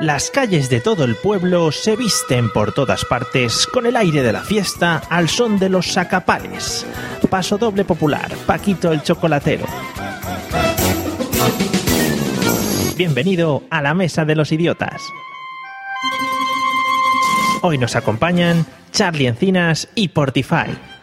Las calles de todo el pueblo se visten por todas partes con el aire de la fiesta al son de los sacapales. Paso doble popular, Paquito el chocolatero. Bienvenido a la Mesa de los Idiotas. Hoy nos acompañan Charlie Encinas y Portify.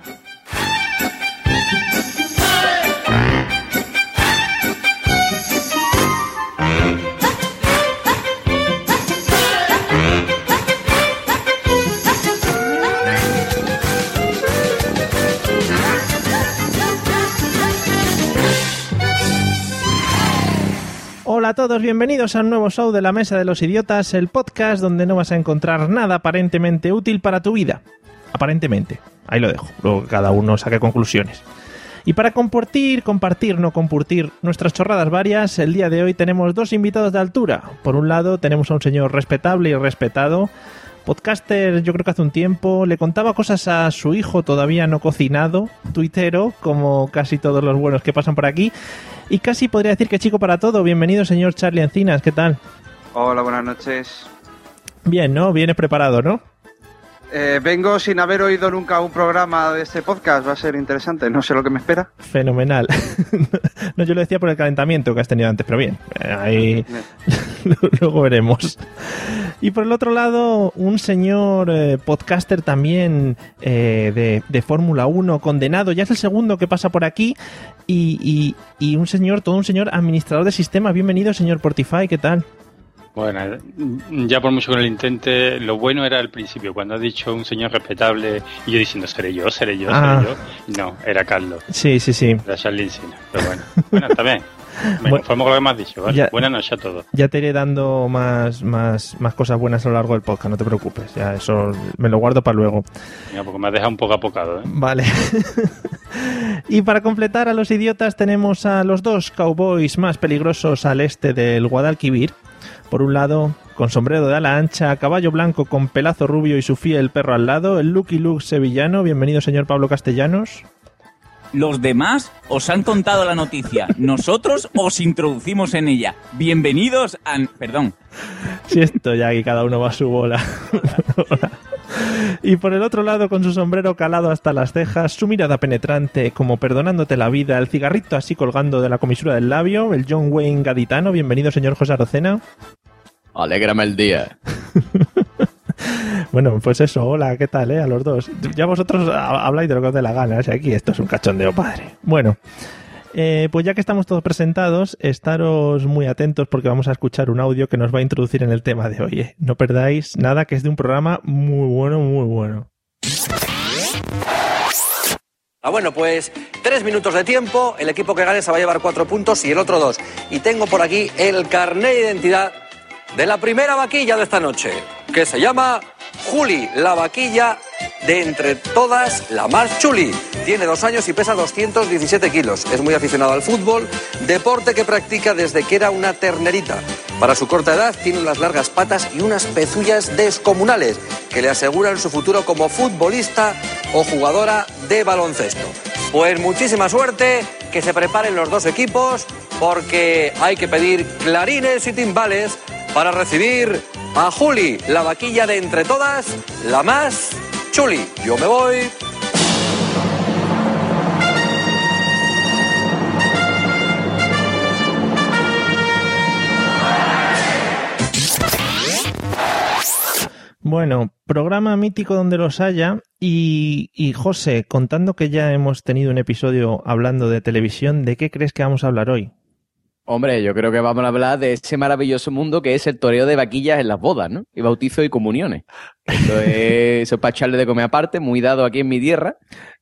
A todos, bienvenidos a un nuevo show de la Mesa de los Idiotas, el podcast donde no vas a encontrar nada aparentemente útil para tu vida. Aparentemente, ahí lo dejo, luego cada uno saque conclusiones. Y para compartir, compartir, no compartir nuestras chorradas varias, el día de hoy tenemos dos invitados de altura. Por un lado tenemos a un señor respetable y respetado, podcaster yo creo que hace un tiempo, le contaba cosas a su hijo todavía no cocinado, tuitero, como casi todos los buenos que pasan por aquí, y casi podría decir que chico para todo. Bienvenido señor Charlie Encinas, ¿qué tal? Hola, buenas noches. Bien, ¿no? Vienes preparado, ¿no? Eh, vengo sin haber oído nunca un programa de este podcast, va a ser interesante, no sé lo que me espera. Fenomenal. no, yo lo decía por el calentamiento que has tenido antes, pero bien, eh, ahí luego veremos. Y por el otro lado, un señor eh, podcaster también eh, de, de Fórmula 1, condenado, ya es el segundo que pasa por aquí, y, y, y un señor, todo un señor administrador de sistemas. Bienvenido, señor Portify, ¿qué tal? Bueno, ya por mucho que lo intente, lo bueno era al principio, cuando has dicho un señor respetable y yo diciendo, seré yo, seré yo, Ah. seré yo. No, era Carlos, Sí, sí, sí. era Encina. Pero bueno, bueno, está bien. Me Bueno, conformo con lo que me has dicho, ¿vale? ya- Buenas noches a todos. Ya te iré dando más, más, más cosas buenas a lo largo del podcast, no te preocupes. Ya eso me lo guardo para luego. Mira, porque me has dejado un poco apocado, ¿eh? Vale. y para completar a los idiotas tenemos a los dos cowboys más peligrosos al este del Guadalquivir. Por un lado, con sombrero de ala ancha, caballo blanco con pelazo rubio y su fiel perro al lado, el Lucky Luke sevillano. Bienvenido, señor Pablo Castellanos. Los demás os han contado la noticia. Nosotros os introducimos en ella. Bienvenidos a... Perdón. Si esto ya que cada uno va a su bola. y por el otro lado, con su sombrero calado hasta las cejas, su mirada penetrante, como perdonándote la vida, el cigarrito así colgando de la comisura del labio, el John Wayne gaditano. Bienvenido, señor José Arocena. Alégrame el día. Bueno, pues eso, hola, ¿qué tal, eh? A los dos. Ya vosotros ha- habláis de lo que os dé la gana, o sea, aquí esto es un cachondeo padre. Bueno, eh, pues ya que estamos todos presentados, estaros muy atentos porque vamos a escuchar un audio que nos va a introducir en el tema de hoy. eh. No perdáis nada, que es de un programa muy bueno, muy bueno. Ah, bueno, pues tres minutos de tiempo, el equipo que gane se va a llevar cuatro puntos y el otro dos. Y tengo por aquí el carnet de identidad de la primera vaquilla de esta noche, que se llama Juli, la vaquilla de entre todas la más chuli. Tiene dos años y pesa 217 kilos. Es muy aficionado al fútbol, deporte que practica desde que era una ternerita. Para su corta edad tiene unas largas patas y unas pezullas descomunales que le aseguran su futuro como futbolista o jugadora de baloncesto. Pues muchísima suerte, que se preparen los dos equipos porque hay que pedir clarines y timbales para recibir a Juli, la vaquilla de entre todas, la más chuli. Yo me voy. Bueno, programa mítico donde los haya y, y José, contando que ya hemos tenido un episodio hablando de televisión, ¿de qué crees que vamos a hablar hoy? Hombre, yo creo que vamos a hablar de ese maravilloso mundo que es el toreo de vaquillas en las bodas, ¿no? Y bautizos y comuniones. Eso es, eso es para echarle de comer aparte, muy dado aquí en mi tierra.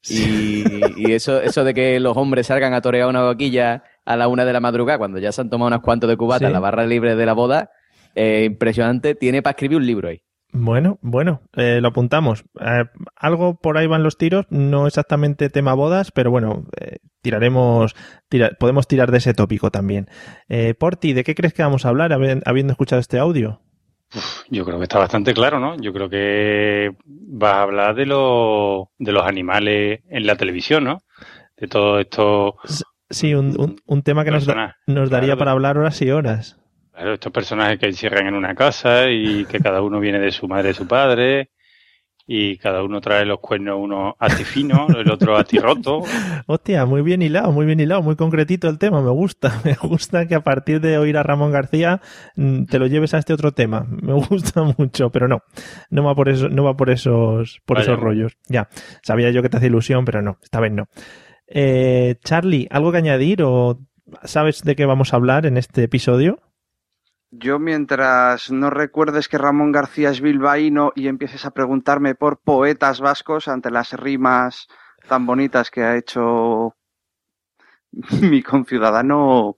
Y, y eso, eso de que los hombres salgan a torear una vaquilla a la una de la madrugada, cuando ya se han tomado unos cuantos de cubata Sí. en la barra libre de la boda, eh, impresionante. Tiene para escribir un libro ahí. Bueno, bueno, eh, lo apuntamos. Eh, algo por ahí van los tiros, no exactamente tema bodas, pero bueno, eh, tiraremos, tira- podemos tirar de ese tópico también. Eh, Porti, ¿de qué crees que vamos a hablar habi- habiendo escuchado este audio? Yo creo que está bastante claro, ¿no? Yo creo que vas a hablar de, los de los animales en la televisión, ¿no? De todo esto. Sí, un, un- un tema que nos, da- Personas. nos daría Claro. para hablar horas y horas. Claro, estos personajes que encierran en una casa y que cada uno viene de su madre y su padre y cada uno trae los cuernos, uno fino, el otro roto. Hostia, muy bien hilado, muy bien hilado, muy concretito el tema, me gusta. Me gusta que a partir de oír a Ramón García mm, te lo lleves a este otro tema. Me gusta mucho, pero no, no va por eso, no va por esos, por esos rollos. Ya, sabía yo que te hace ilusión, pero no, esta vez no. Eh, Charlie, ¿algo que añadir o sabes de qué vamos a hablar en este episodio? Yo mientras no recuerdes que Ramón García es bilbaíno y empieces a preguntarme por poetas vascos ante las rimas tan bonitas que ha hecho mi conciudadano.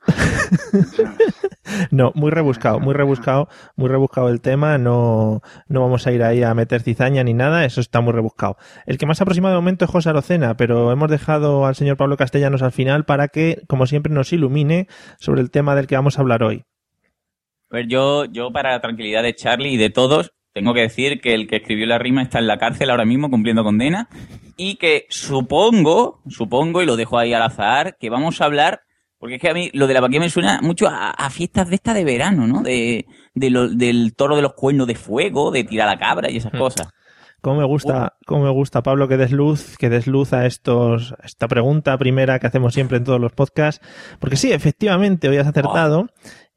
no, muy rebuscado, muy rebuscado, muy rebuscado el tema. No, no vamos a ir ahí a meter cizaña ni nada, eso está muy rebuscado. El que más aproximado de momento es José Arocena, pero hemos dejado al señor Pablo Castellanos al final para que, como siempre, nos ilumine sobre el tema del que vamos a hablar hoy. A ver, yo, yo para la tranquilidad de Charlie y de todos, tengo que decir que el que escribió la rima está en la cárcel ahora mismo cumpliendo condena y que supongo, supongo, y lo dejo ahí al azar, que vamos a hablar, porque es que a mí lo de la vaquilla me suena mucho a, fiestas de esta de verano, ¿no? De, del toro de los cuernos de fuego, de tirar a la cabra y esas mm. cosas. Cómo me gusta, cómo me gusta, Pablo, que des luz, que des luz a estos, esta pregunta primera que hacemos siempre en todos los podcasts. Porque sí, efectivamente, hoy has acertado.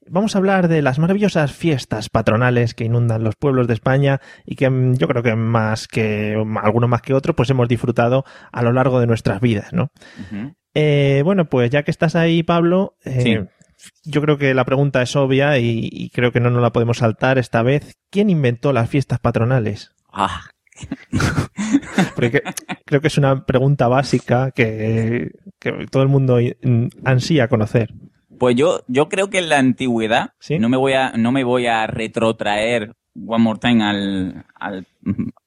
Vamos a hablar de las maravillosas fiestas patronales que inundan los pueblos de España y que mm, yo creo que más que alguno más que otro, pues hemos disfrutado a lo largo de nuestras vidas, ¿no? Eh, bueno, pues ya que estás ahí, Pablo, eh, yo creo que la pregunta es obvia y, creo que no nos la podemos saltar esta vez. ¿Quién inventó las fiestas patronales? Ah. Porque creo que es una pregunta básica que, que todo el mundo ansía conocer. Pues yo, yo creo que en la antigüedad, no me voy a, no me voy a retrotraer one more time al, al,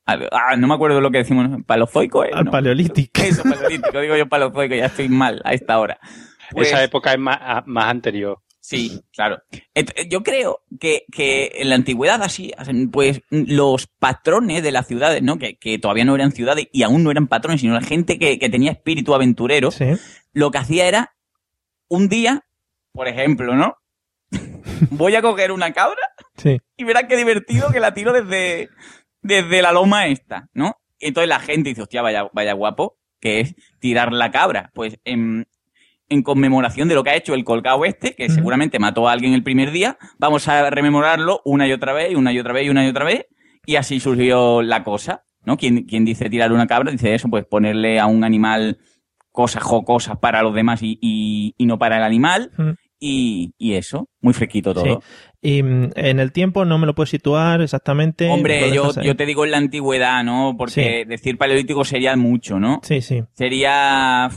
ah, no me acuerdo lo que decimos, palozoico, ¿eh? Al paleolítico. Eso, paleolítico, digo yo palozoico, ya estoy mal a esta hora. Pues Esa época es más, más anterior. Sí, claro. Yo creo que, que en la antigüedad así, pues los patrones de las ciudades, ¿no? Que, que todavía no eran ciudades y aún no eran patrones, sino la gente que, que tenía espíritu aventurero, lo que hacía era un día por ejemplo, ¿no? Voy a coger una cabra y verás qué divertido que la tiro desde, desde la loma esta, ¿no? Entonces la gente dice, hostia, vaya, vaya guapo, que es tirar la cabra. Pues en, en conmemoración de lo que ha hecho el colgado este, que seguramente mató a alguien el primer día, vamos a rememorarlo una y otra vez, y una y otra vez, y una y otra vez, y así surgió la cosa, ¿no? Quien, quien dice tirar una cabra, dice eso, pues ponerle a un animal cosas jocosas para los demás y, y, no para el animal, y, eso, muy fresquito todo. Y mm, en el tiempo no me lo puedes situar exactamente. Hombre, yo, yo te digo en la antigüedad, ¿no? Porque decir paleolítico sería mucho, ¿no? Sí, sí. Sería...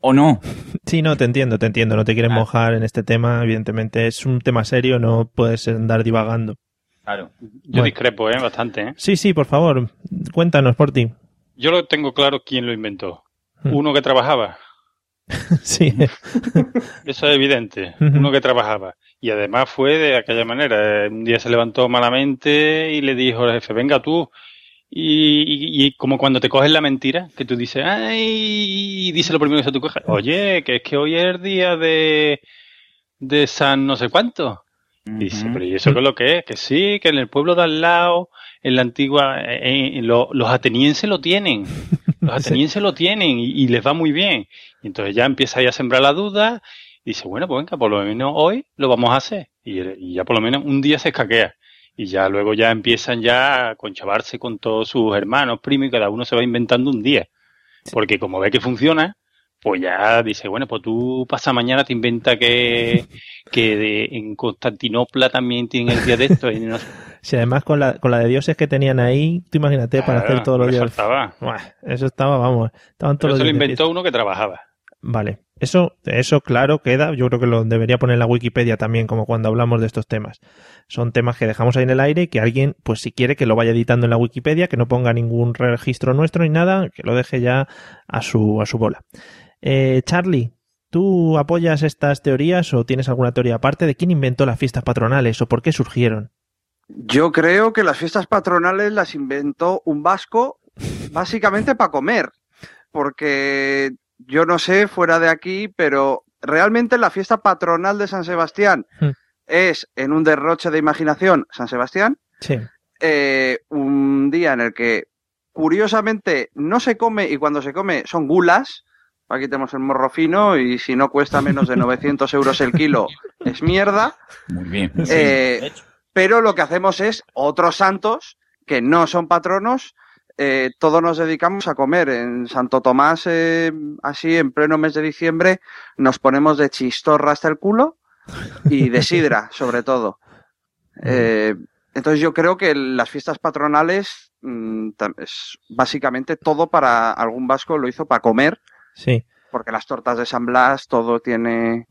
¿O no? Sí, no, te entiendo, te entiendo. No te quieres mojar en este tema, evidentemente. Es un tema serio, no puedes andar divagando. Claro. Yo discrepo, ¿eh? Bastante, ¿eh? Sí, sí, por favor. Cuéntanos por ti. Yo lo tengo claro quién lo inventó. Hmm. Uno que trabajaba. sí. Eso es evidente. Uno que trabajaba. Y además fue de aquella manera. Un día se levantó malamente y le dijo al jefe, venga tú. Y, como cuando te coges la mentira, que tú dices, ay, y dice lo primero que se te coge, oye, que es que hoy es el día de, de San no sé cuánto. Y dice, pero ¿y eso qué es lo que es? Que sí, que en el pueblo de al lado, en la antigua, los atenienses lo tienen. Los atenienses lo tienen y, les va muy bien. Y entonces ya empieza ahí a sembrar la duda y dice, bueno, pues venga, por lo menos hoy lo vamos a hacer. Y, ya por lo menos un día se escaquea. Y ya luego ya empiezan ya a conchavarse con todos sus hermanos, primos, y cada uno se va inventando un día. Porque como ve que funciona, pues ya dice, bueno, pues tú pasa mañana te inventa que, que en Constantinopla también tienen el día de esto. Y no si además con la, con la de dioses que tenían ahí, tú imagínate para hacer todos los días. Eso estaba. eso estaba, vamos. Estaban todos eso lo inventó uno que trabajaba. Vale. Eso, eso claro queda. Yo creo que lo debería poner en la Wikipedia también, como cuando hablamos de estos temas. Son temas que dejamos ahí en el aire y que alguien, pues si quiere que lo vaya editando en la Wikipedia, que no ponga ningún registro nuestro ni nada, que lo deje ya a su, a su bola. Eh, Charlie, ¿tú apoyas estas teorías o tienes alguna teoría aparte de quién inventó las fiestas patronales o por qué surgieron? Yo creo que las fiestas patronales las inventó un vasco básicamente para comer, porque yo no sé fuera de aquí, pero realmente la fiesta patronal de San Sebastián, hmm. es en un derroche de imaginación San Sebastián. Sí. Eh, un día en el que curiosamente no se come y cuando se come son gulas. Aquí tenemos el morro fino y si no cuesta menos de 900 euros el kilo es mierda. Muy bien. Eh, pero lo que hacemos es otros santos que no son patronos. Eh, todos nos dedicamos a comer. En Santo Tomás, eh, así en pleno mes de diciembre, nos ponemos de chistorra hasta el culo y de sidra, sobre todo. Eh, entonces yo creo que las fiestas patronales mm, es básicamente todo para algún vasco lo hizo para comer, Sí. porque las tortas de San Blas, todo tiene...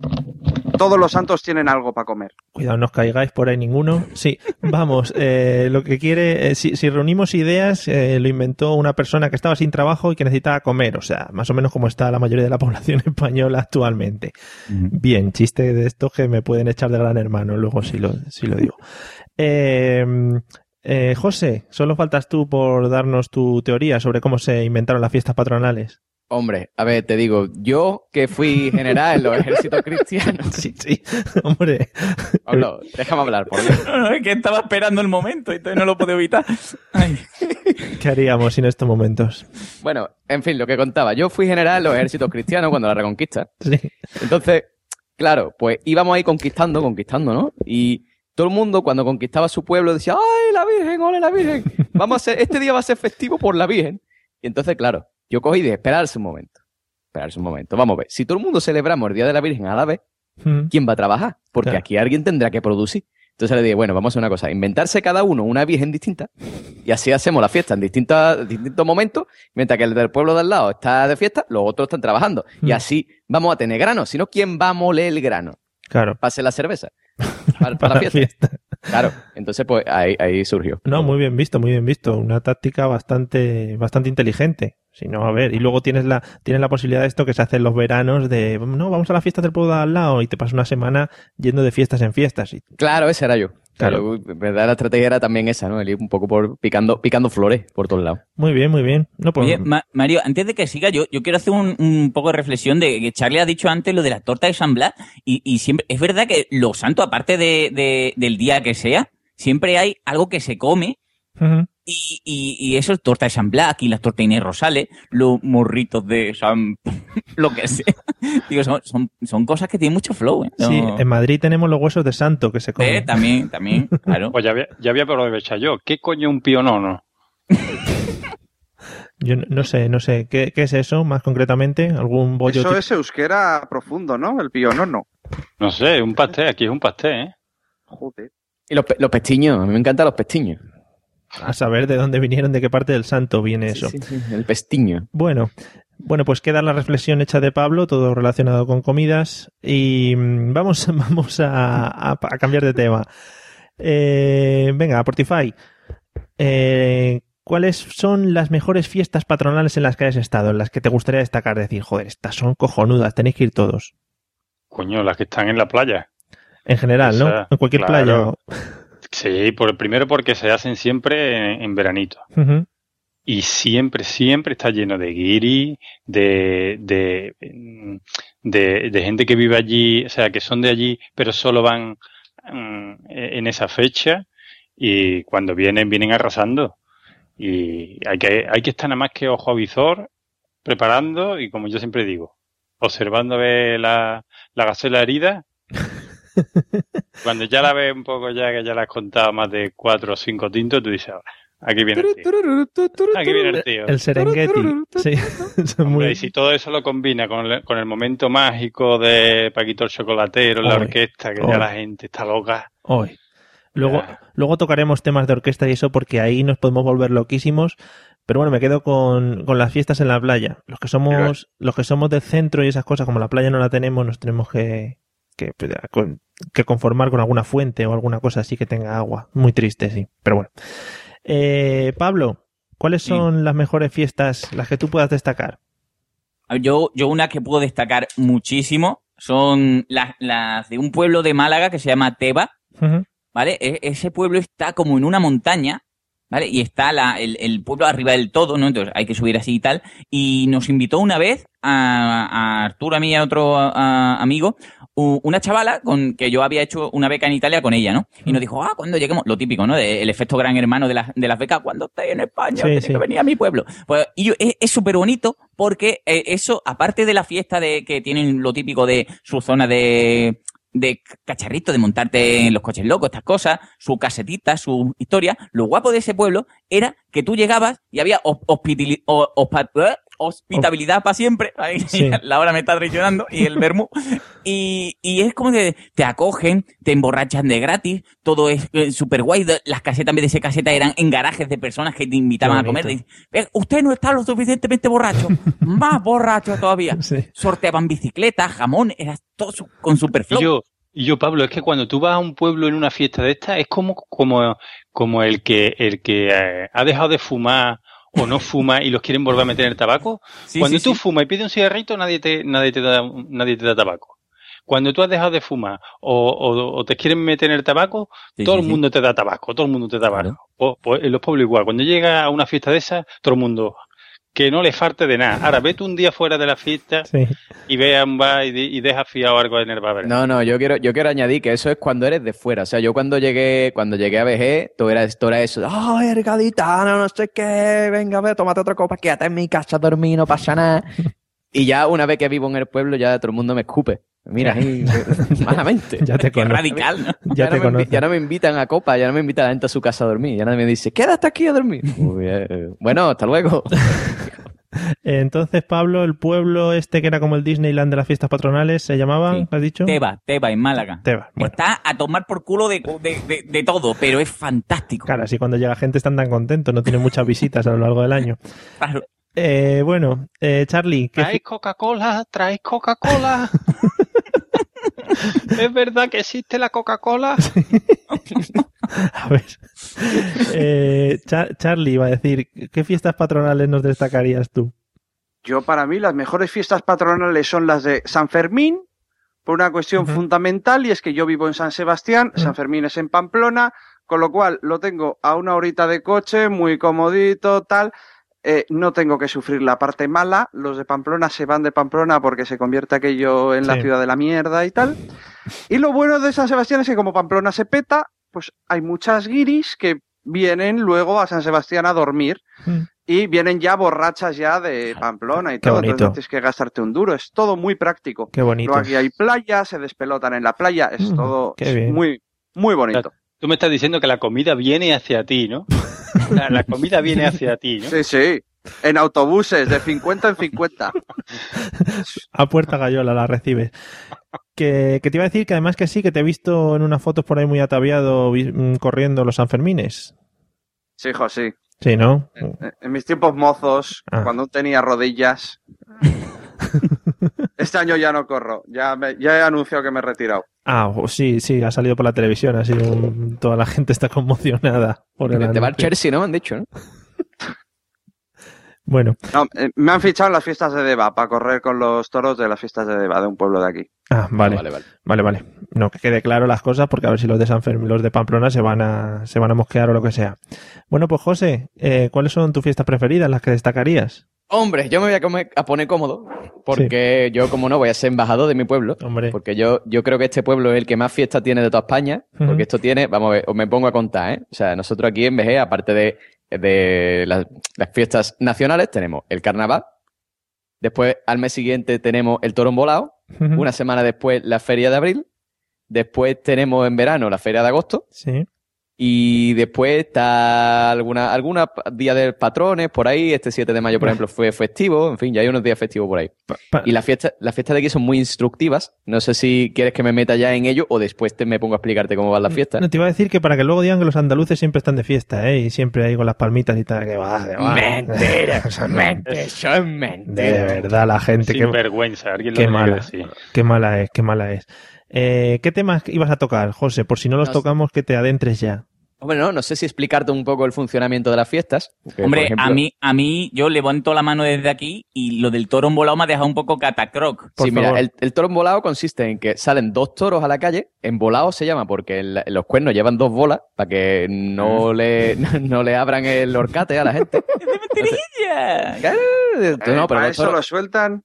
Todos los santos tienen algo para comer. Cuidado, no os caigáis por ahí ninguno. Sí, vamos, eh, lo que quiere, eh, si, si reunimos ideas, eh, lo inventó una persona que estaba sin trabajo y que necesitaba comer, o sea, más o menos como está la mayoría de la población española actualmente. Bien, chiste de estos que me pueden echar de gran hermano, luego si lo, si lo digo. Eh, eh, José, solo faltas tú por darnos tu teoría sobre cómo se inventaron las fiestas patronales. Hombre, a ver, te digo, yo que fui general en los ejércitos cristianos. Sí, sí, hombre. Pablo, déjame hablar, por Dios. No, no, es que estaba esperando el momento y entonces no lo puedo evitar. Ay. ¿Qué haríamos en estos momentos? Bueno, en fin, lo que contaba. Yo fui general en los ejércitos cristianos cuando la reconquista. Sí. Entonces, claro, pues íbamos ahí conquistando, conquistando, ¿no? Y todo el mundo cuando conquistaba su pueblo decía, ¡ay, la Virgen, ole la Virgen! Vamos a hacer, este día va a ser festivo por la Virgen. Y entonces, claro, yo cogí dije, esperarse un momento. Esperarse un momento. Vamos a ver, si todo el mundo celebramos el Día de la Virgen a la vez, Mm. ¿quién va a trabajar? Porque Claro. aquí alguien tendrá que producir. Entonces le dije, bueno, vamos a hacer una cosa, inventarse cada uno una virgen distinta y así hacemos la fiesta en distintas, distintos momentos, mientras que el del pueblo de al lado está de fiesta, los otros están trabajando. Y Mm. así vamos a tener grano. Si no, ¿quién va a moler el grano? Claro. Hacer la cerveza. Para, para fiesta. fiesta. Claro. Entonces, pues ahí, ahí surgió. No, muy bien visto, muy bien visto. Una táctica bastante, bastante inteligente. Si no, a ver, y luego tienes la, tienes la posibilidad de esto que se hace en los veranos de, no, vamos a la fiesta del pueblo de al lado y te pasas una semana yendo de fiestas en fiestas. Y, Claro, ese era yo. Claro. Verdad la estrategia era también esa, ¿no? El ir un poco por picando, picando flores por todos lados. muy bien, muy bien. No, pues, Oye, Ma- Mario, antes de que siga, yo, yo quiero hacer un, un poco de reflexión de que Charlie ha dicho antes lo de la torta de San Blas y, y siempre, es verdad que los santos, aparte de, de- del día que sea, siempre hay algo que se come. Y, y, y eso es torta de San Blas y las tortas Inés Rosales, los morritos de San... lo que sea. Digo, son, son, son cosas que tienen mucho flow, ¿eh? Sí, en Madrid tenemos los huesos de santo que se Eh, comen. también, también, claro. Pues ya había, ya había aprovechado yo. ¿Qué coño un pionono? Yo no- no sé, no sé, ¿qué, qué es eso más concretamente? ¿Algún bollo? Eso es euskera profundo, ¿no? El pionono. No sé, un pastel. Aquí es un pastel, ¿eh? Joder. Y los, pe- los pestiños, a mí me encantan los pestiños. A saber de dónde vinieron, de qué parte del santo viene eso. Sí, sí, sí, el pestiño. Bueno, bueno, pues queda la reflexión hecha de Pablo, todo relacionado con comidas. Y mm, vamos, vamos a, a- a cambiar de tema. Eh, venga, Portify. Eh, ¿Cuáles son las mejores fiestas patronales en las que hayas estado? En las que te gustaría destacar, decir, joder, estas son cojonudas, tenéis que ir todos. Coño, las que están en la playa. En general, ¿no? En cualquier claro. Sí, por, primero porque se hacen siempre en, en veranito. Y siempre, siempre está lleno de guiri, de, de, mm, de, de gente que vive allí, o sea, que son de allí, pero solo van mm, en esa fecha. Y cuando vienen, vienen arrasando. Y hay que, hay que estar nada más que ojo a visor, preparando y como yo siempre digo, observando a ver la, la gacela herida. Cuando ya la ves un poco ya que ya la has contado más de cuatro o cinco tintos, tú dices, "Ah, aquí viene el tío. Aquí viene el tío. El Serengeti. Sí, son Hombre, y si todo eso lo combina con el, con el momento mágico de Paquito el Chocolatero, la Oy, orquesta, que oy. ya la gente está loca. Hoy. Luego, luego tocaremos temas de orquesta y eso porque ahí nos podemos volver loquísimos. Pero bueno, me quedo con, con las fiestas en la playa. Los que somos, los que somos del centro y esas cosas, como la playa no la tenemos, nos tenemos que, que, con- que conformar con alguna fuente o alguna cosa así que tenga agua. Muy triste, sí. Pero bueno. Eh, Pablo, ¿cuáles Sí. son las mejores fiestas, las que tú puedas destacar? Yo, yo una que puedo destacar muchísimo son las, las de un pueblo de Málaga que se llama Teba. ¿vale? E- ese pueblo está como en una montaña ¿vale? Y está la, el, el pueblo arriba del todo, ¿no? Entonces hay que subir así y tal. Y nos invitó una vez a, a Arturo, a mí y a otro a- amigo, u- una chavala con que yo había hecho una beca en Italia con ella, ¿no? Y nos dijo, ah, cuando lleguemos, lo típico, ¿no? De- el efecto gran hermano de, las de las becas, cuando estéis en España, Sí, sí. que venir a mi pueblo. Pues, y yo, es es súper bonito porque eh, eso, aparte de la fiesta de que tienen lo típico de su zona de de cacharrito, de montarte en los coches locos, estas cosas, su casetita, su historia. Lo guapo de ese pueblo era que tú llegabas y había hos- hospitali- eh, hospitabilidad para siempre. Ahí, Sí. La hora me está traicionando y el vermú. Y, y es como que te acogen, te emborrachan de gratis, todo es súper guay. Las casetas, en vez de ser casetas, eran en garajes de personas que te invitaban a comer. Dicen, "Eh, Usted no está lo suficientemente borracho. Más borracho todavía. Sí. Sorteaban bicicletas, jamón, era todo su- con super Y flow. yo, y yo, Pablo, es que cuando tú vas a un pueblo en una fiesta de esta, es como, como, como el que, el que eh, ha dejado de fumar o no fuma y los quieren volver a meter en el tabaco. Sí, cuando sí, tú sí. fumas y pides un cigarrito, nadie te, nadie te da, nadie te da tabaco. Cuando tú has dejado de fumar o, o, o te quieren meter en el tabaco, todo el mundo te da tabaco, todo el mundo te da Claro. tabaco. O- pues en los pueblos igual. Cuando llega a una fiesta de esas, todo el mundo, que no le falte de nada. Ahora, vete un día fuera de la fiesta Sí. y ve a un bar y, y deja fiado algo en el bar. No, no, yo quiero, yo quiero añadir que eso es cuando eres de fuera. O sea, yo cuando llegué, cuando llegué a VG, todo era, todo era eso. ¡Ah, oh, gaditano, no sé qué! Venga, ve, tómate otra copa, quédate en mi casa a dormir, no pasa nada. Y ya una vez que vivo en el pueblo, ya todo el mundo me escupe. Mira, ahí, malamente. Ya te Qué conozco. radical, ¿no? Ya no te me invi- conozco. ya no me invitan a copa, ya no me invitan a la gente a su casa a dormir. Ya nadie me dice, quédate aquí a dormir. Muy bien. Bueno, hasta luego. Entonces, Pablo, el pueblo este que era como el Disneyland de las fiestas patronales, ¿se llamaba? Sí. ¿Has dicho? Teba, Teba en Málaga. Teba. Bueno, Está a tomar por culo de, de, de- de todo, pero es fantástico. claro, así cuando llega gente están tan contentos, no tienen muchas visitas a lo largo del año. Claro. Eh, bueno, eh, Charlie, ¿qué Traes Coca-Cola, traes Coca-Cola. ¿Es verdad que existe la Coca-Cola? A ver. Eh, Cha- Charlie iba a decir, ¿qué fiestas patronales nos destacarías tú? Yo, para mí, las mejores fiestas patronales son las de San Fermín, por una cuestión fundamental, y es que yo vivo en San Sebastián. San Fermín es en Pamplona, con lo cual lo tengo a una horita de coche, muy comodito, tal. Eh, no tengo que sufrir la parte mala. Los de Pamplona se van de Pamplona porque se convierte aquello en la ciudad de la mierda y tal. Y lo bueno de San Sebastián es que como Pamplona se peta, pues hay muchas guiris que vienen luego a San Sebastián a dormir Mm. y vienen ya borrachas ya de Pamplona y Qué todo. bonito. Entonces no tienes que gastarte un duro. Es todo muy práctico. Qué bonito. Luego aquí hay playa, se despelotan en la playa. Es Mm, todo muy, muy bonito. Tú me estás diciendo que la comida viene hacia ti, ¿no? La, la comida viene hacia ti, ¿no? Sí, sí. En autobuses, de 50 en 50. A puerta gallola la recibes. Que, que te iba a decir que además que sí, que te he visto en unas fotos por ahí muy ataviado vi- mm, corriendo los Sanfermines. Sí, hijo, sí. Sí, ¿no? En- En mis tiempos mozos, Ah. cuando tenía rodillas. Este año ya no corro. Ya, me- ya he anunciado que me he retirado. Ah, sí, sí, ha salido por la televisión, ha sido un- toda la gente está conmocionada por el Te va al. Chelsea, ¿no? Me han dicho, ¿no? Bueno, No, eh, me han fichado en las fiestas de Deva para correr con los toros de las fiestas de Deva, de un pueblo de aquí. ah, vale, Vale, vale. vale, vale. No, que quede claro las cosas porque a ver si los de San Fermín, los de Pamplona se van a, se van a mosquear o lo que sea. Bueno, pues José, eh, ¿cuáles son tus fiestas preferidas, las que destacarías? Hombre, yo me voy a, comer- a poner cómodo, porque yo, como no, voy a ser embajador de mi pueblo. Hombre, Porque yo, yo creo que este pueblo es el que más fiestas tiene de toda España, porque esto tiene, vamos a ver, os me pongo a contar, ¿eh? O sea, nosotros aquí en VG, aparte de, de las, las fiestas nacionales, tenemos el carnaval, después al mes siguiente tenemos el toro volado, una semana después la feria de abril, después tenemos en verano la feria de agosto, Sí. Y después está alguna, alguna día de patrones por ahí, este 7 de mayo, por ejemplo, fue festivo, en fin, ya hay unos días festivos por ahí. Pa- pa- Y las fiestas las fiestas de aquí son muy instructivas. No sé si quieres que me meta ya en ello o después te me pongo a explicarte cómo van las fiestas. No, te iba a decir que para que luego digan que los andaluces siempre están de fiesta, ¿eh? Y siempre ahí con las palmitas y tal, que va, que va. Mentira, Eso no. mentira, son De mentiras. verdad, la gente, Sin qué, vergüenza, alguien qué lo que mala. decir. qué mala es, qué mala es. Eh, ¿Qué temas ibas a tocar, José? Por si no los No sé. tocamos, que te adentres ya. Hombre, no, no sé si explicarte un poco el funcionamiento de las fiestas. Hombre, ejemplo- a mí, a mí, yo levanto la mano desde aquí y lo del toro volado me ha dejado un poco catacroc. Sí, mira, el, el toro embolado consiste en que salen dos toros a la calle. Embolado se llama porque el- los cuernos llevan dos bolas para que no le, no le abran el horcate a la gente. ¡Mentirilla! Claro, Eh, no, pero, para eso toros, lo sueltan.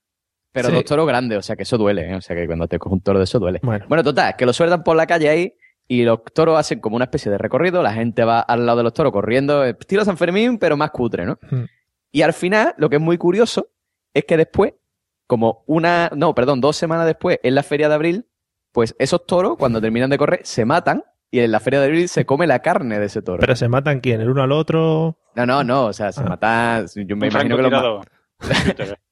Pero Sí. dos toros grandes, o sea que eso duele. ¿eh? O sea que cuando te coges un toro de eso duele. Bueno, Bueno, total, que lo sueltan por la calle ahí y los toros hacen como una especie de recorrido, la gente va al lado de los toros corriendo, eh, estilo San Fermín, pero más cutre, ¿no? Hmm. Y al final, lo que es muy curioso es que después, como una, no, perdón, dos semanas después, en la feria de abril, pues esos toros, cuando terminan de correr, se matan y en la feria de abril se come la carne de ese toro. pero se matan quién, el uno al otro. No, no, no, o sea, se Ah. matan, yo me Un imagino que los.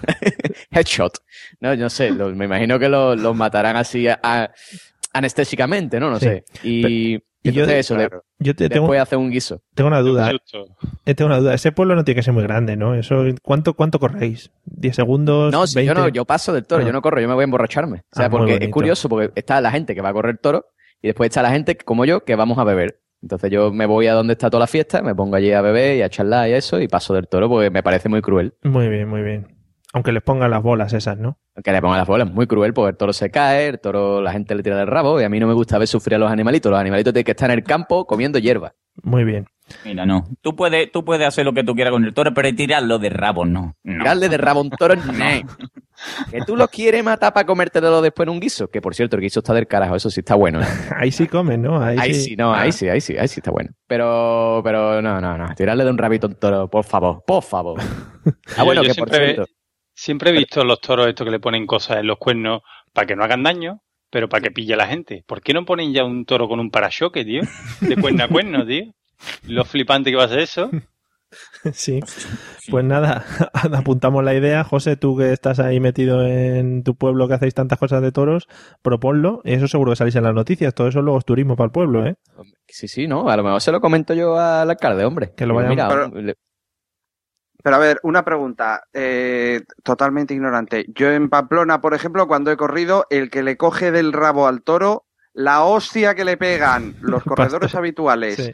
headshot. No, yo no sé, los- me imagino que los, los matarán así a- a- anestésicamente, ¿no? No Sí. sé. Y, y yo entonces de- eso. Yo te, tengo, después hace un guiso. tengo una duda. Eh, Tengo una duda. Ese pueblo no tiene que ser muy grande, ¿no? Eso, ¿cuánto, cuánto corréis? ¿10 segundos? No, si 20? yo no, yo paso del toro, Ah. yo no corro, yo me voy a emborracharme. O sea, Ah, porque es curioso, porque está la gente que va a correr toro y después está la gente como yo que vamos a beber. Entonces yo me voy a donde está toda la fiesta, me pongo allí a beber y a charlar y eso, y paso del toro porque me parece muy cruel. Muy bien, muy bien. Aunque les pongan las bolas esas, ¿no? Aunque le pongan las bolas, es muy cruel porque el toro se cae, el toro la gente le tira del rabo y a mí no me gusta ver sufrir a los animalitos. Los animalitos tienen que estar en el campo comiendo hierba. Muy bien. Mira, no. Tú puedes, tú puedes hacer lo que tú quieras con el toro, pero tirarlo de rabo, no. no. Darle de rabo a un toro, no. Que tú lo quieres matar para comértelo después en un guiso. Que por cierto, el guiso está del carajo, eso sí está bueno. ¿eh? Ahí sí comen, ¿no? Ahí, Ahí sí, no, Ah, ahí sí, ahí sí, ahí sí está bueno. Pero, pero no, no, no. Tirarle de un rabito a un toro, por favor, por favor. Ah, Yo- bueno, yo que por siempre- cierto. Siempre he visto los toros estos que le ponen cosas en los cuernos para que no hagan daño, pero para que pille a la gente. ¿Por qué no ponen ya un toro con un parachoque, tío? De cuerno a cuerno, tío. Lo flipante que va a ser eso. Sí. Pues nada, apuntamos la idea. José, tú que estás ahí metido en tu pueblo que hacéis tantas cosas de toros, proponlo. Y eso seguro que salís en las noticias. Todo eso luego es turismo para el pueblo, ¿eh? Sí, sí, no. A lo mejor se lo comento yo al alcalde, hombre. Que lo vayan- Mira, le- Pero a ver, una pregunta eh, totalmente ignorante. Yo en Pamplona, por ejemplo, cuando he corrido, el que le coge del rabo al toro, la hostia que le pegan los corredores habituales Sí.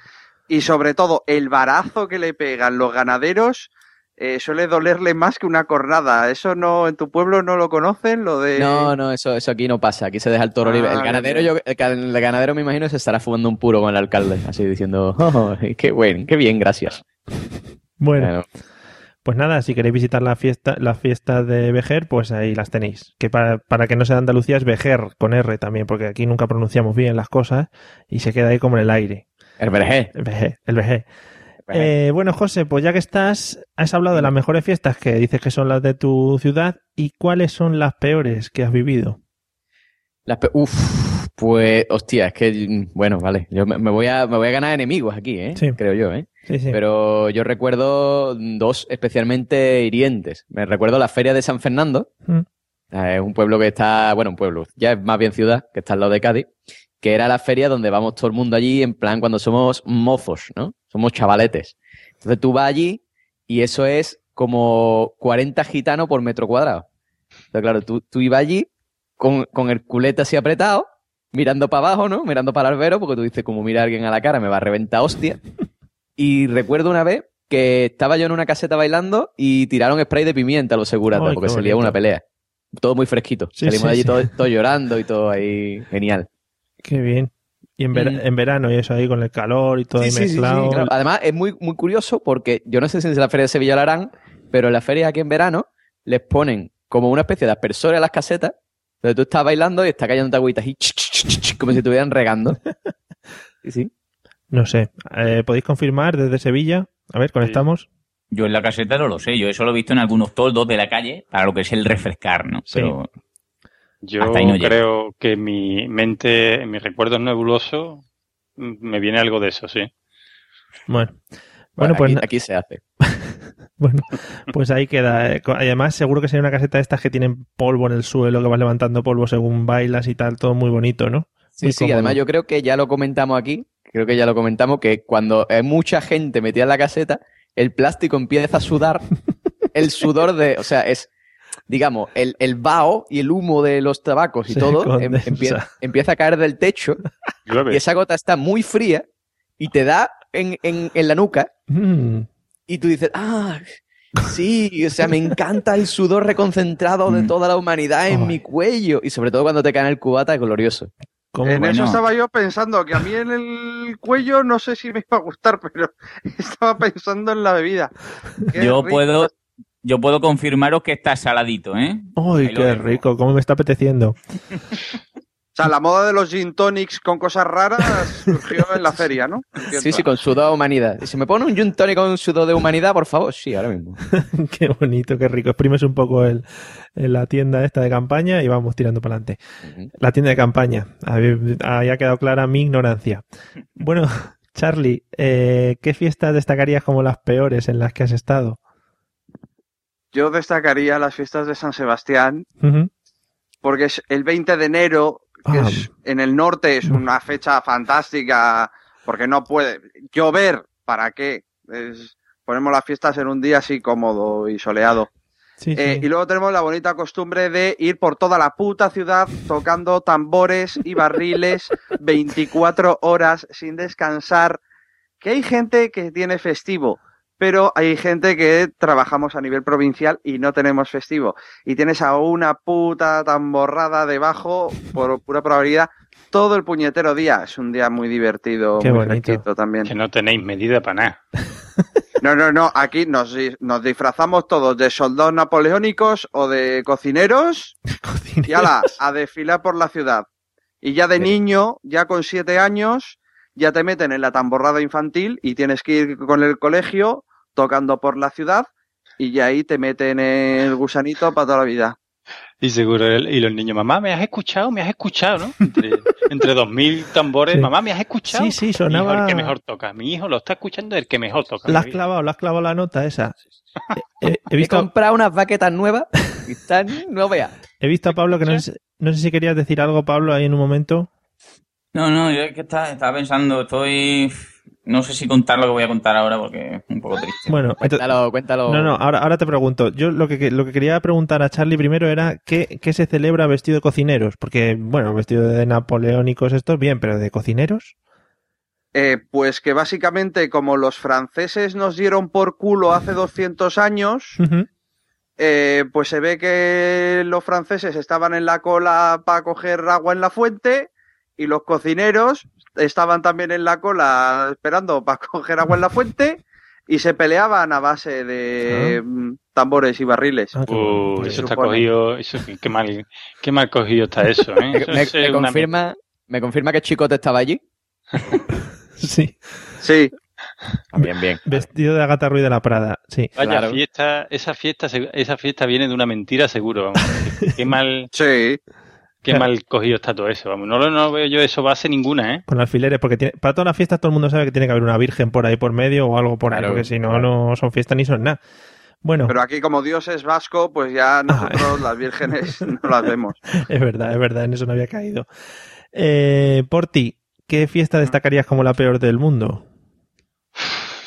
y sobre todo el barazo que le pegan los ganaderos eh, suele dolerle más que una cornada. ¿Eso no en tu pueblo no lo conocen? Lo de... No, no, eso, eso aquí no pasa. Aquí se deja el toro Ah, libre. El bien, ganadero, yo, el, ganadero me imagino se estará fumando un puro con el alcalde, así diciendo, oh, qué buen, qué bien, gracias. Bueno, Bueno, pues nada, si queréis visitar la fiesta, las fiestas de Vejer, pues ahí las tenéis. Que para, para que no sea Andalucía es Vejer, con R también, porque aquí nunca pronunciamos bien las cosas y se queda ahí como en el aire. el vergé. El Vejer, el Vejer. Eh, bueno, José, pues ya que estás, has hablado de las mejores fiestas que dices que son las de tu ciudad y cuáles son las peores que has vivido. Las pe- Uf, pues, hostia, es que, mm, bueno, vale, yo me, me voy a, me voy a ganar enemigos aquí, ¿eh? Sí. Creo yo, ¿eh? Sí, sí. Pero yo recuerdo dos especialmente hirientes. Me recuerdo la feria de San Fernando. Mm. Eh, Es un pueblo que está, bueno, un pueblo, ya es más bien ciudad, que está al lado de Cádiz, que era la feria donde vamos todo el mundo allí en plan cuando somos mozos, ¿no? Somos chavaletes. Entonces tú vas allí y eso es como 40 gitanos por metro cuadrado. Entonces, claro, tú, tú ibas allí con, con el culete así apretado, mirando para abajo, ¿no? Mirando para el albero, porque tú dices, como mira a alguien a la cara, me va a reventar hostia. Y recuerdo una vez que estaba yo en una caseta bailando y tiraron spray de pimienta a los seguratas porque se liaba una pelea. Todo muy fresquito. Sí, Salimos sí, de allí sí. todos todo llorando y todo ahí genial. Qué bien. Y en, Mm. en verano y eso ahí con el calor y todo ahí mezclado. claro. Además, es muy, muy curioso porque yo no sé si en la feria de Sevilla lo harán, pero en la feria aquí en verano les ponen como una especie de aspersores a las casetas, donde tú estás bailando y está cayendo agüita así, ch, ch, ch, ch, como si estuvieran regando. Sí, sí. No sé. Eh, ¿Podéis confirmar desde Sevilla? A ver, conectamos. Yo en la caseta no lo sé, yo eso lo he visto en algunos toldos de la calle para lo que es el refrescar, ¿no? Sí. Pero Yo Hasta ahí no llega. creo que mi mente, en mis recuerdos nebulosos, mm, me viene algo de eso, sí. Bueno. Bueno, Bueno, pues, aquí, na- aquí se hace. bueno, pues ahí queda. eh. Además, seguro que sería una caseta de estas que tienen polvo en el suelo, que vas levantando polvo según bailas y tal, todo muy bonito, ¿no? Sí, Muy sí, cómodo. además yo creo que ya lo comentamos aquí, creo que ya lo comentamos, que cuando hay mucha gente metida en la caseta, el plástico empieza a sudar, el sudor de, o sea, es, digamos, el, el vaho y el humo de los tabacos y Se todo em- condensa. empieza a caer del techo y esa gota está muy fría y te da en, en, en la nuca Mm. Y tú dices, ah, sí, o sea, me encanta el sudor reconcentrado de toda la humanidad en mi cuello. Y sobre todo cuando te cae en el cubata, es glorioso. En bueno. eso estaba yo pensando, que a mí en el cuello no sé si me iba a gustar, pero estaba pensando en la bebida. Qué Yo rico. puedo, yo puedo confirmaros que está saladito, ¿eh? ¡Ay, qué rico! ¿Cómo me está apeteciendo? O sea, la moda de los gin tonics con cosas raras surgió en la feria, ¿no? Entiendo. Sí, sí, con sudor de humanidad. Y si me pone un gin tonic con sudor de humanidad, por favor, sí, ahora mismo. qué bonito, qué rico. Exprimes un poco el, la tienda esta de campaña y vamos tirando para adelante. La tienda de campaña. Ahí ahí ha quedado clara mi ignorancia. Bueno, Charlie, eh, ¿qué fiestas destacarías como las peores en las que has estado? Yo destacaría las fiestas de San Sebastián, Ujú. porque es el 20 de enero, que Ah. es, en el norte es una fecha fantástica, porque no puede llover, ¿para qué? Es- ponemos las fiestas en un día así cómodo y soleado. Sí, Eh, sí. y luego tenemos la bonita costumbre de ir por toda la puta ciudad tocando tambores y barriles 24 horas sin descansar. Que hay gente que tiene festivo, pero hay gente que trabajamos a nivel provincial y no tenemos festivo. Y tienes a una puta tamborrada debajo, por pura probabilidad, todo el puñetero día. Es un día muy divertido, Qué muy bonito. también. Que no tenéis medida para nada. No, no, no, aquí nos, nos disfrazamos todos de soldados napoleónicos o de cocineros y ala, a desfilar por la ciudad. Y ya de niño, ya con siete años, ya te meten en la tamborrada infantil y tienes que ir con el colegio tocando por la ciudad y ya ahí te meten el gusanito para toda la vida. Y seguro, el- y los niños, mamá, ¿me has escuchado? ¿Me has escuchado? ¿no? Entre, entre 2.000 tambores, Sí. mamá, ¿me has escuchado? Sí, sí, sonaba- Hijo, el que mejor toca. Mi hijo lo está escuchando, el que mejor toca. La has clavado, la has clavado la nota esa. He, he He visto, comprado unas baquetas nuevas y están, no veas. he visto a Pablo que no sé, no sé si querías decir algo, Pablo, ahí en un momento. No, no, yo es que estaba, estaba pensando, estoy... No sé si contar lo que voy a contar ahora porque es un poco triste. Bueno, Cuéntalo, cuéntalo. no, no, ahora, ahora te pregunto. Yo lo que, lo que quería preguntar a Charlie primero era ¿qué, qué se celebra vestido de cocineros? Porque, bueno, vestido de napoleónicos estos, bien, pero de cocineros. Eh, pues que básicamente como los franceses nos dieron por culo hace 200 años, eh, pues se ve que los franceses estaban en la cola para coger agua en la fuente y los cocineros estaban también en la cola esperando para coger agua en la fuente y se peleaban a base de mm, tambores y barriles. Ah, Uh, eso está cogido, eso, qué mal, qué mal cogido está eso, ¿eh? Me, Eso me- es me una confirma, me confirma que Chicote estaba allí. Sí, Sí, Bien, bien. vestido de Agatha Ruiz de la Prada, sí. Vaya Claro. fiesta, esa fiesta, esa fiesta viene de una mentira seguro. vamos. Qué mal, sí. Qué Claro. mal cogido está todo eso. Vamos. No, lo- no veo yo eso base ninguna, ¿eh? Con alfileres, porque tiene, para todas las fiestas todo el mundo sabe que tiene que haber una virgen por ahí por medio o algo por ahí, porque si no, claro. no son fiestas ni son nada. Bueno, Pero aquí como Dios es vasco, pues ya nosotros las vírgenes no las vemos. es verdad, es verdad, en eso no había caído. Eh, por ti, ¿qué fiesta destacarías como la peor del mundo?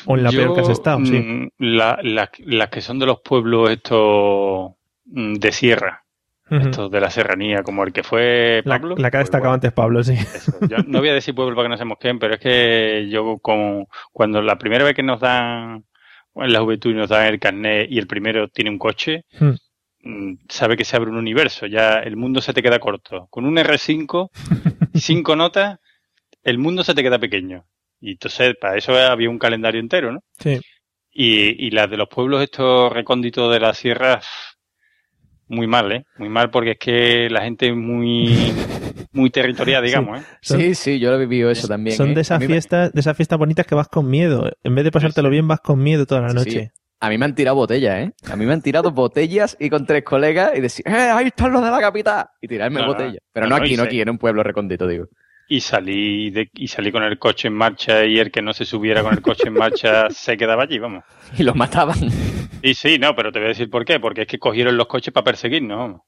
O en la peor que has estado, sí. mm, la- la- las que son de los pueblos estos mm, de sierra, Estos de la serranía, como el que fue Pablo. la que ha pues destacado bueno, antes Pablo, sí. Yo no voy a decir pueblo para que no se mosqueen, pero es que yo como cuando la primera vez que nos dan en la juventud y nos dan el carnet y el primero tiene un coche, Hmm. mm, sabe que se abre un universo, ya el mundo se te queda corto. Con un R5, cinco notas, el mundo se te queda pequeño. Y entonces, para eso había un calendario entero, ¿no? Sí. Y, y las de los pueblos estos recónditos de la sierra, muy mal, ¿eh? Muy mal porque es que la gente es muy, muy territorial, digamos, ¿eh? Sí, sí, yo lo he vivido eso también. Son ¿eh? de esas me- fiestas, de esas fiestas bonitas que vas con miedo. En vez de pasártelo bien, vas con miedo toda la Sí, noche. A mí me han tirado botellas, ¿eh? A mí me han tirado botellas y con tres colegas y decir, ¡eh, ahí están los de la capital! Y tirarme No, botellas. Pero No, aquí, no aquí, en un pueblo recóndito, digo. Y salí, de, y salí con el coche en marcha y el que no se subiera con el coche en marcha se quedaba allí, vamos. Y los mataban. Y sí, no, pero te voy a decir por qué. Porque es que cogieron los coches para perseguirnos. vamos.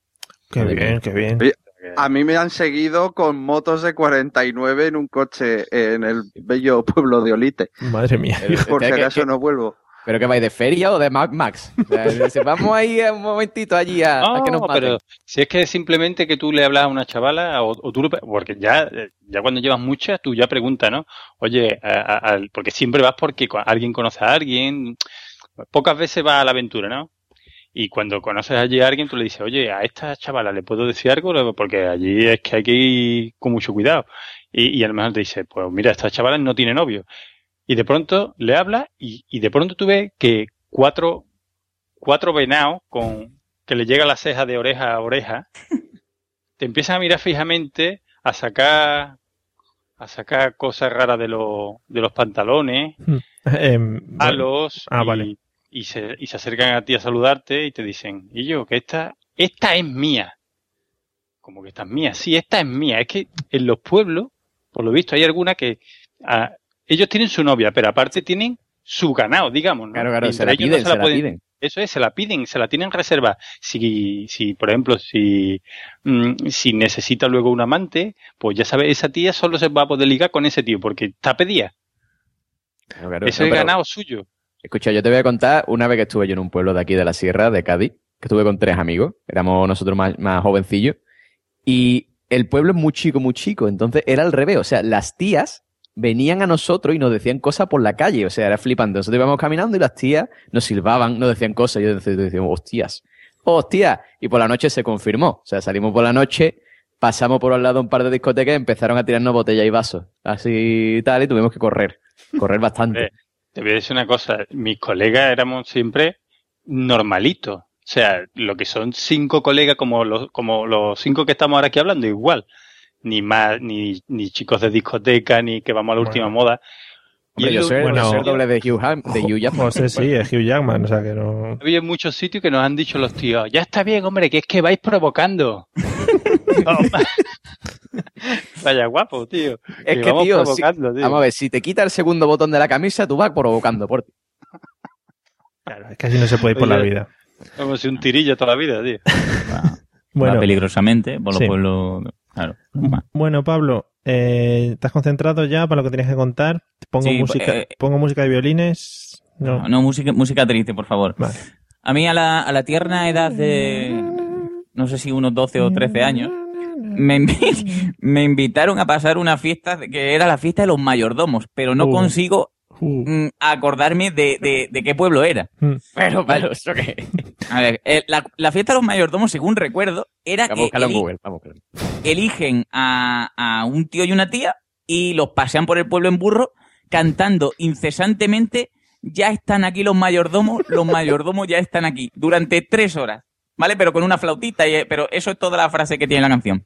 Qué bien, qué bien. Oye, A mí me han seguido con motos de 49 en un coche en el bello pueblo de Olite. Madre mía. Por si ¿qué- acaso no vuelvo. ¿Pero que vais de feria o de Mad Max? O sea, dice, vamos ahí un momentito allí a, a que nos No, maten. pero si es que simplemente que tú le hablas a una chavala o, o tú, porque ya, ya cuando llevas muchas, tú ya preguntas, ¿no? Oye, a- a- al- porque siempre vas porque alguien conoce a alguien, pocas veces vas a la aventura, ¿no? Y cuando conoces allí a alguien, tú le dices, oye, a esta chavala le puedo decir algo, porque allí es que hay que ir con mucho cuidado. Y, y a lo mejor te dice, pues mira, esta chavala no tiene novio. Y de pronto le hablas y, y de pronto tú ves que cuatro, cuatro venados con, que le llega la ceja de oreja a oreja, te empiezan a mirar fijamente, a sacar, a sacar cosas raras de, los de los pantalones, Em, bueno, palos, Ah, y, vale. y se, y se acercan a ti a saludarte y te dicen, y yo, que esta, esta es mía. Como que esta es mía. Sí, esta es mía. Es que en los pueblos, por lo visto, hay alguna que ah, ellos tienen su novia, pero aparte tienen su ganado, digamos. ¿no? Claro, claro, Y se la no piden, se la pueden- piden. eso es, se la piden, se la tienen reserva. Si, si por ejemplo, si, mm, si necesita luego un amante, pues ya sabes, esa tía solo se va a poder ligar con ese tío, porque está pedida. Claro, claro. Eso No, es ganado suyo. Escucha, yo te voy a contar una vez que estuve yo en un pueblo de aquí de la sierra, de Cádiz, que estuve con tres amigos, éramos nosotros más, más jovencillos, y el pueblo es muy chico, muy chico, entonces era al revés, o sea, las tías venían a nosotros y nos decían cosas por la calle, o sea, era flipante. Nosotros íbamos caminando y las tías nos silbaban, nos decían cosas, y yo decía- hostias, hostia, y por la noche se confirmó, o sea, salimos por la noche, pasamos por al lado un par de discotecas y empezaron a tirarnos botellas y vasos, así tal, y tuvimos que correr, correr bastante. Te voy a decir una cosa, mis colegas éramos siempre normalitos. O sea, lo que son cinco colegas como los, como los cinco que estamos ahora aquí hablando, igual. Ni más, ni, ni chicos de discoteca, ni que vamos a la última moda. Hombre, es yo soy, bueno, el doble de Hugh, Ham- de Hugh Jackman. José sí, es Hugh Jackman, o sea que no... Había muchos sitios que nos han dicho los tíos, ya está bien, hombre, que es que vais provocando. Vaya guapo, tío. Es que, vamos tío, si- provocando, tío. vamos a ver, si te quita el segundo botón de la camisa, tú vas provocando por ti. Claro, es que así no se puede ir por la vida. Como si un tirillo toda la vida, tío. Va Bueno, peligrosamente por los Sí. pueblos. Claro. Va. bueno Pablo, eh, ¿estás concentrado ya para lo que tienes que contar? Pongo, Sí, música, eh, pongo música de violines. No. No, no, música, música triste, por favor. Vale. A mí, a la, a la tierna edad de. No sé si unos 12 o 13 años. Me, invi- me invitaron a pasar una fiesta que era la fiesta de los mayordomos, pero no Uh. consigo mm, acordarme de, de, de qué pueblo era. mm. Pero, pero, ¿eso qué? A ver, eh, la, la fiesta de los mayordomos, según recuerdo, era Vamos que eli- Google. Vamos eligen a, a un tío y una tía y los pasean por el pueblo en burro cantando incesantemente ya están aquí los mayordomos, los mayordomos ya están aquí, durante tres horas, ¿vale? Pero con una flautita, y, pero eso es toda la frase que tiene la canción.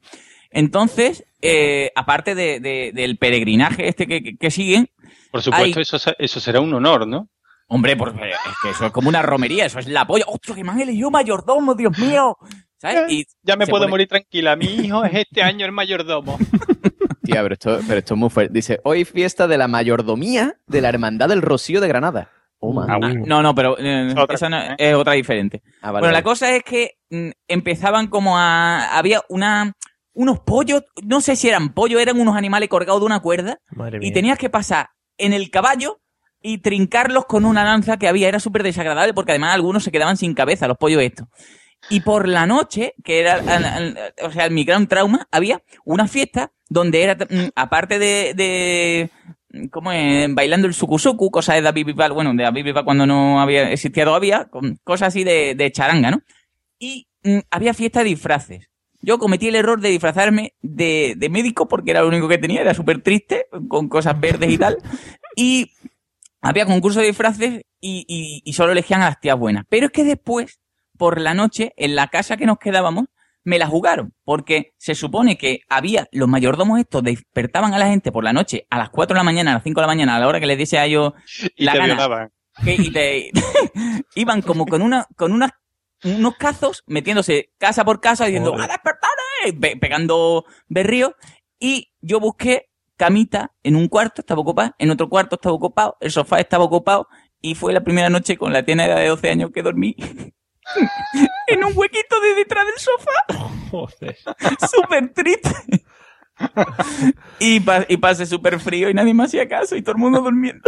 Entonces, eh, aparte de- de- del peregrinaje este que, que- que siguen, Por supuesto, Ay. eso, se- eso será un honor, ¿no? hombre, porque es que eso es como una romería, eso es la polla. ¡Hostia, que me han elegido mayordomo, Dios mío! ¿Sabes? Y Ya me puedo pone- morir tranquila. Mi hijo es este año el mayordomo. Tía, pero esto, pero esto es muy fuerte. Dice, hoy fiesta de la mayordomía de la Hermandad del Rocío de Granada. Oh, man. Ah, Ah, no, no, pero eh, Es otra, esa no- ¿eh? es otra diferente. Ah, vale, bueno, la cosa es que mm, empezaban como a... Había una unos pollos, no sé si eran pollos, eran unos animales colgados de una cuerda, Madre mía. y tenías que pasar en el caballo y trincarlos con una lanza que había. Era súper desagradable porque además algunos se quedaban sin cabeza, los pollos estos. Y por la noche, que era o sea, mi gran trauma, había una fiesta donde era, mm, aparte de, de ¿cómo es? Bailando el sukusuku, cosas de David Bisbal, bueno, de David Bisbal cuando no había existía todavía, cosas así de, de charanga, ¿no? Y mm, había fiesta de disfraces. Yo cometí el error de disfrazarme de, de médico porque era lo único que tenía, era súper triste, con cosas verdes y tal. Y había concurso de disfraces y, y- y solo elegían a las tías buenas. Pero es que después, por la noche, en la casa que nos quedábamos, me la jugaron. Porque se supone que había, los mayordomos estos despertaban a la gente por la noche a las 4 de la mañana, a las 5 de la mañana, a la hora que les diese a ellos Y la te gana. que- y te- iban como con una con unas unos cazos metiéndose casa por casa diciendo. ¡A despertar! eh", pe- pegando berríos y yo busqué camita en un cuarto estaba ocupado en otro cuarto estaba ocupado el sofá estaba ocupado y fue la primera noche con la tiena edad de 12 años que dormí en un huequito de detrás del sofá Joder. súper triste y, pa- y pasé súper frío y nadie me hacía caso y todo el mundo durmiendo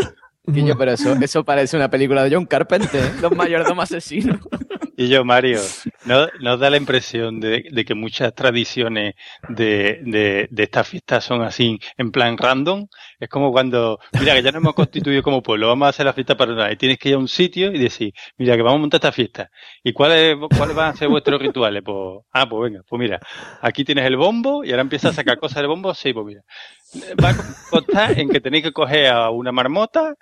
pero eso, eso parece una película de John Carpenter, ¿eh? los mayordomos asesinos. Y yo, Mario, ¿no, nos da la impresión de, de que muchas tradiciones de, de, de, estas fiestas son así, en plan random? Es como cuando, mira, que ya nos hemos constituido como pueblo, vamos a hacer la fiesta para y tienes que ir a un sitio y decir, mira, que vamos a montar esta fiesta. ¿Y cuáles, cuáles van a ser vuestros rituales? Pues, ah, pues venga, pues mira, aquí tienes el bombo y ahora empieza a sacar cosas del bombo, sí, pues mira. Va a constar en que tenéis que coger a una marmota,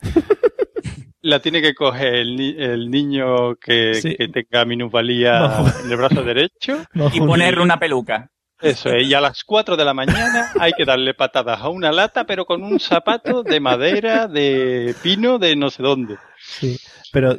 la tiene que coger el, ni el niño que, sí. que, tenga minusvalía no. en el brazo derecho. No, y ponerle una peluca. Eso es, y a las 4 de la mañana hay que darle patadas a una lata, pero con un zapato de madera, de pino, de no sé dónde. Sí. Pero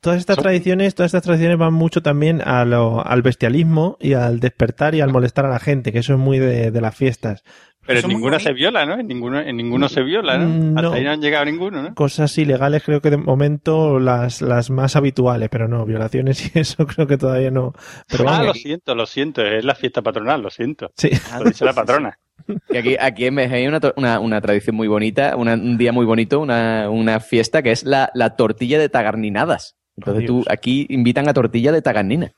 todas estas tradiciones, todas estas tradiciones van mucho también a lo, al bestialismo y al despertar y al molestar a la gente, que eso es muy de, de las fiestas. Pero en ninguna se viola, ¿no? En ninguno, en ninguno se viola, ¿no? No. Hasta ahí no han llegado ninguno, ¿no? Cosas ilegales creo que de momento las, las más habituales, pero no, violaciones y eso creo que todavía no. Pero ah, lo siento, lo siento, es la fiesta patronal, lo siento. Sí. Lo dice la patrona. Y aquí, aquí en México hay una, una, una, tradición muy bonita, una, un día muy bonito, una, una fiesta que es la, la tortilla de tagarninadas. Entonces Oh, tú, aquí invitan a tortilla de tagarnina.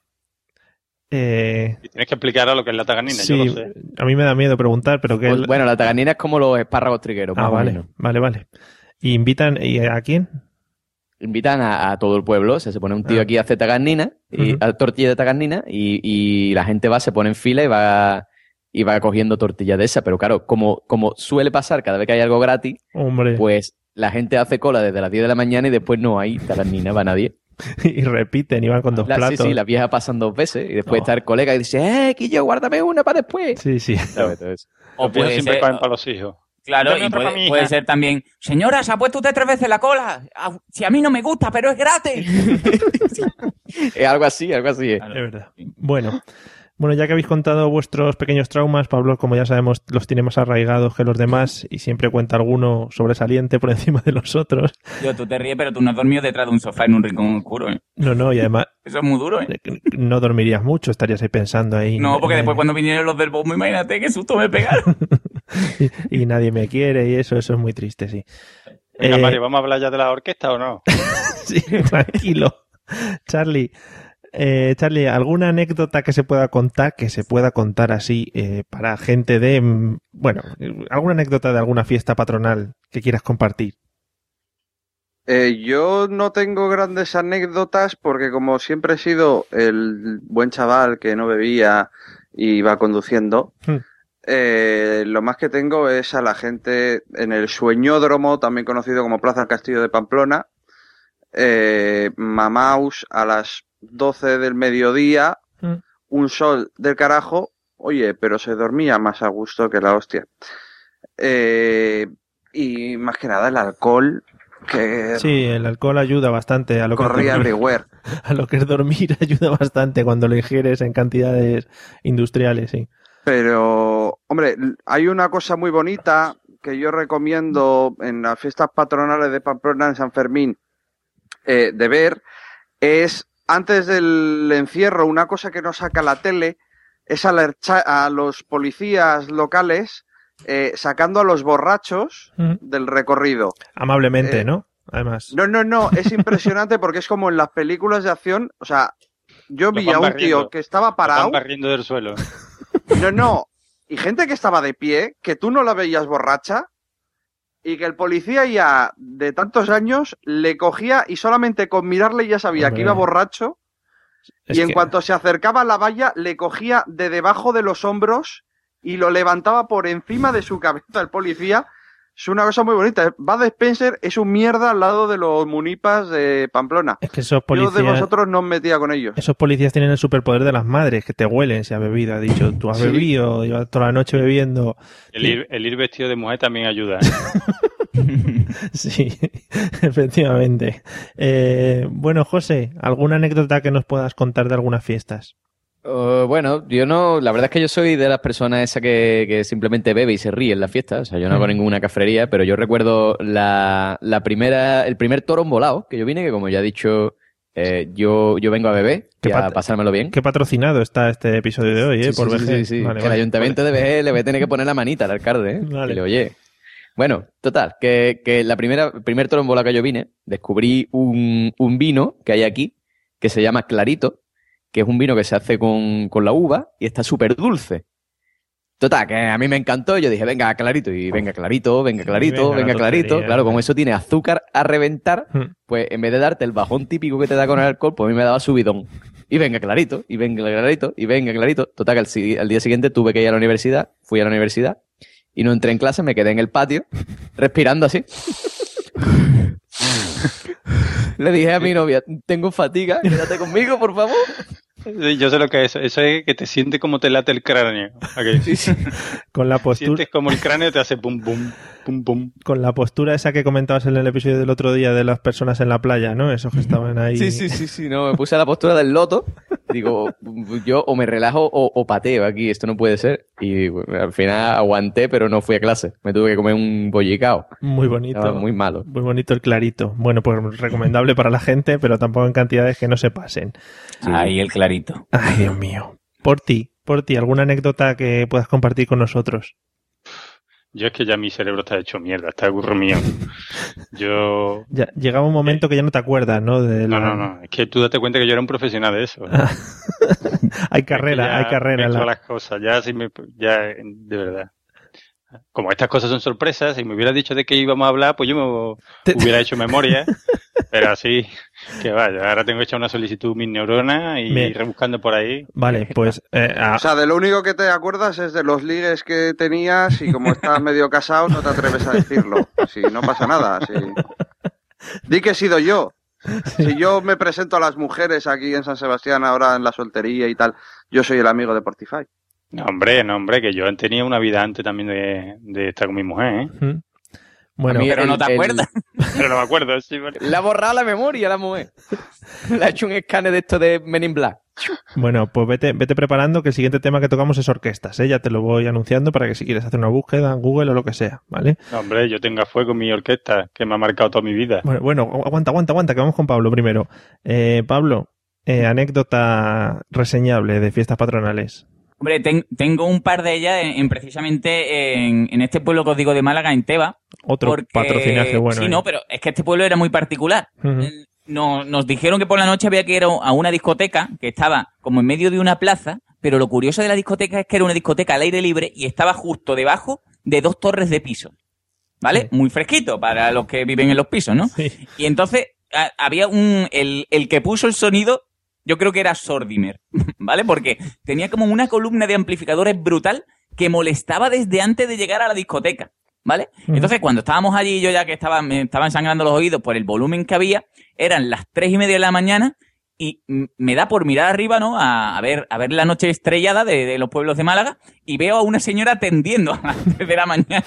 Eh, Y tienes que explicar a lo que es la taganina, sí, yo lo sé. a mí me da miedo preguntar, pero que... Pues, bueno, la tagarnina es como los espárragos trigueros. ah, vale, vale, vale. ¿Y invitan y a quién? Invitan a, a todo el pueblo, o sea, se pone un tío Ah. aquí a hacer tagarnina, y, a tortilla de tagarnina, y, y la gente va, se pone en fila y va, y va cogiendo tortilla de esa. Pero claro, como, como suele pasar cada vez que hay algo gratis, Hombre, pues la gente hace cola desde las 10 de la mañana y después no hay tagarnina, va nadie. y repiten y van con dos La, sí, platos. sí, la vieja pasan dos veces y después Oh. está el colega y dice, eh, Quillo, guárdame una para después. Sí, sí. O puede siempre ser, pagan para los hijos. claro, Dame y puede, ser también, señora, se ha puesto usted tres veces la cola. Ah, Si a mí no me gusta, pero es gratis. Es algo así, algo así. es. Es verdad. Bueno, bueno, ya que habéis contado vuestros pequeños traumas, Pablo, como ya sabemos, los tiene más arraigados que los demás y siempre cuenta alguno sobresaliente por encima de los otros. Yo, tú te ríes, pero tú no has dormido detrás de un sofá en un rincón oscuro. ¿eh? No, no, y además Eso es muy duro, ¿eh? no dormirías mucho, estarías ahí pensando ahí. No, porque eh, después cuando vinieron los del bombo, imagínate qué susto me pegaron. y, y nadie me quiere y eso, eso es muy triste, sí. Venga, Eh, Mario, ¿vamos a hablar ya de la orquesta o no? Sí, tranquilo. Charlie, eh, Charlie, ¿alguna anécdota que se pueda contar, que se pueda contar así eh, para gente de, mm, bueno, alguna anécdota de alguna fiesta patronal que quieras compartir? Eh, yo no tengo grandes anécdotas porque como siempre he sido el buen chaval que no bebía y iba conduciendo, Hmm. eh, lo más que tengo es a la gente en el sueñódromo, también conocido como Plaza del Castillo de Pamplona, eh, mamaus a las 12 del mediodía, Hmm. un sol del carajo, oye, pero se dormía más a gusto que la hostia. Eh, y más que nada el alcohol que Sí, el alcohol ayuda bastante a lo que es corría dormir, everywhere. a lo que es dormir ayuda bastante cuando lo ingieres en cantidades industriales, sí. Pero, hombre, hay una cosa muy bonita que yo recomiendo en las fiestas patronales de Pamplona en San Fermín eh, de ver, es antes del encierro, una cosa que nos saca la tele es alerta a los policías locales eh, sacando a los borrachos Mm. del recorrido. Amablemente, Eh, ¿no? Además. No, no, no, es impresionante porque es como en las películas de acción, o sea, yo vi a un barriendo. tío que estaba parado, barriendo del suelo. no, no, y gente que estaba de pie, que tú no la veías borracha, y que el policía ya de tantos años le cogía y solamente con mirarle ya sabía Hombre. que iba borracho, Es y en que- cuanto se acercaba a la valla le cogía de debajo de los hombros y lo levantaba por encima de su cabeza el policía. Es una cosa muy bonita. Bud Spencer es un mierda al lado de los munipas de Pamplona. Es que esos Yo de policías, vosotros no os metía con ellos. esos policías tienen el superpoder de las madres, que te huelen si ha bebido. Ha dicho, tú has Sí. bebido, llevas toda la noche bebiendo. El ir, el ir vestido de mujer también ayuda. ¿eh? Sí, efectivamente. Eh, bueno, José, ¿alguna anécdota que nos puedas contar de algunas fiestas? Uh, bueno, yo no, la verdad es que yo soy de las personas esa que, que simplemente bebe y se ríe en la fiesta. O sea, yo no hago Mm. ninguna cafrería, pero yo recuerdo la, la primera, el primer toro volado que yo vine, que como ya he dicho, eh, yo, yo vengo a beber y a pasármelo bien. Qué patrocinado está este episodio de hoy, ¿eh? Sí, Por sí, sí, VG. sí. Vale, el vale, ayuntamiento de BG le va a tener que poner la manita al alcalde, ¿eh? Vale. Y le oye. Bueno, total, que, que la primera, el primer trombola que yo vine, descubrí un, un vino que hay aquí, que se llama Clarito, que es un vino que se hace con, con la uva y está súper dulce. Total, que a mí me encantó. Yo dije, venga, clarito, y venga, clarito, venga, clarito, venga, venga, la clarito. tontería, Claro, como eso tiene azúcar a reventar, Hmm. pues en vez de darte el bajón típico que te da con el alcohol, pues a mí me daba subidón. Y venga, clarito, y venga, clarito, y venga, clarito. Total, que al, al día siguiente tuve que ir a la universidad, fui a la universidad, y no entré en clase, me quedé en el patio, respirando así. Le dije a mi novia, tengo fatiga, quédate conmigo, por favor. Yo sé lo que es. Eso es que te sientes como te late el cráneo. ¿A que Sí, sí. Con la postura, Sientes como el cráneo te hace pum, pum, pum, pum. con la postura esa que comentabas en el episodio del otro día de las personas en la playa, ¿no? Esos que estaban ahí. Sí, sí, sí, sí, no, me puse a la postura del loto. Digo, yo o me relajo o, o pateo aquí, esto no puede ser. Y bueno, al final aguanté, pero no fui a clase. Me tuve que comer un bollicao. Muy bonito. Estaba muy malo. Muy bonito el clarito. Bueno, pues recomendable para la gente, pero tampoco en cantidades que no se pasen. Ahí el clarito. Ay, Dios mío. Por ti, por ti, ¿alguna anécdota que puedas compartir con nosotros? Yo es que ya mi cerebro está hecho mierda, está burro mío. Yo. Ya, llegaba un momento que ya no te acuerdas, ¿no? De No, la- no, no. Es que tú date cuenta que yo era un profesional de eso. hay carrera, Es que ya hay carrera. en la- las cosas, ya sí me, ya, de verdad. Como estas cosas son sorpresas, si me hubieras dicho de qué íbamos a hablar, pues yo me Te- hubiera hecho memoria. pero así, que vaya, ahora tengo hecha una solicitud mis neuronas y Me- rebuscando por ahí. Vale, pues eh, a- O sea, de lo único que te acuerdas es de los ligues que tenías y como estás medio casado no te atreves a decirlo. Si no pasa nada. Si... Di que he sido yo. Si yo me presento a las mujeres aquí en San Sebastián ahora en la soltería y tal, yo soy el amigo de Portify. No, hombre, no, hombre, que yo tenía una vida antes también de, de estar con mi mujer, ¿eh? ¿Mm? Bueno, mí Pero no te el- el- acuerdas. Pero no me acuerdo, sí, vale. Le ha borrado la memoria a la mujer. Le ha hecho un escáner de esto de Men in Black. bueno, pues vete, vete preparando que el siguiente tema que tocamos es orquestas, ¿eh? Ya te lo voy anunciando para que si quieres hacer una búsqueda en Google o lo que sea, ¿vale? No, hombre, yo tengo a fuego mi orquesta, que me ha marcado toda mi vida. Bueno, bueno, aguanta, aguanta, aguanta, que vamos con Pablo primero. Eh, Pablo, eh, anécdota reseñable de fiestas patronales. Hombre, ten- tengo un par de ellas en, en precisamente en, en este pueblo que os digo de Málaga, en Teba. Otro porque- patrocinaje bueno. Sí, ¿eh? no, pero es que este pueblo era muy particular. Ujú. Eh, Nos, nos dijeron que por la noche había que ir a una discoteca que estaba como en medio de una plaza, pero lo curioso de la discoteca es que era una discoteca al aire libre y estaba justo debajo de dos torres de piso. ¿Vale? Muy fresquito para los que viven en los pisos, ¿no? Sí. Y entonces a- había un. El, el que puso el sonido, yo creo que era Sordimer, ¿vale? Porque tenía como una columna de amplificadores brutal que molestaba desde antes de llegar a la discoteca, ¿vale? Entonces, cuando estábamos allí, yo ya que estaba, me estaban sangrando los oídos por el volumen que había, eran las tres y media de la mañana y me da por mirar arriba, ¿no? A, a ver, a ver la noche estrellada de, de los pueblos de Málaga y veo a una señora atendiendo a las de la mañana.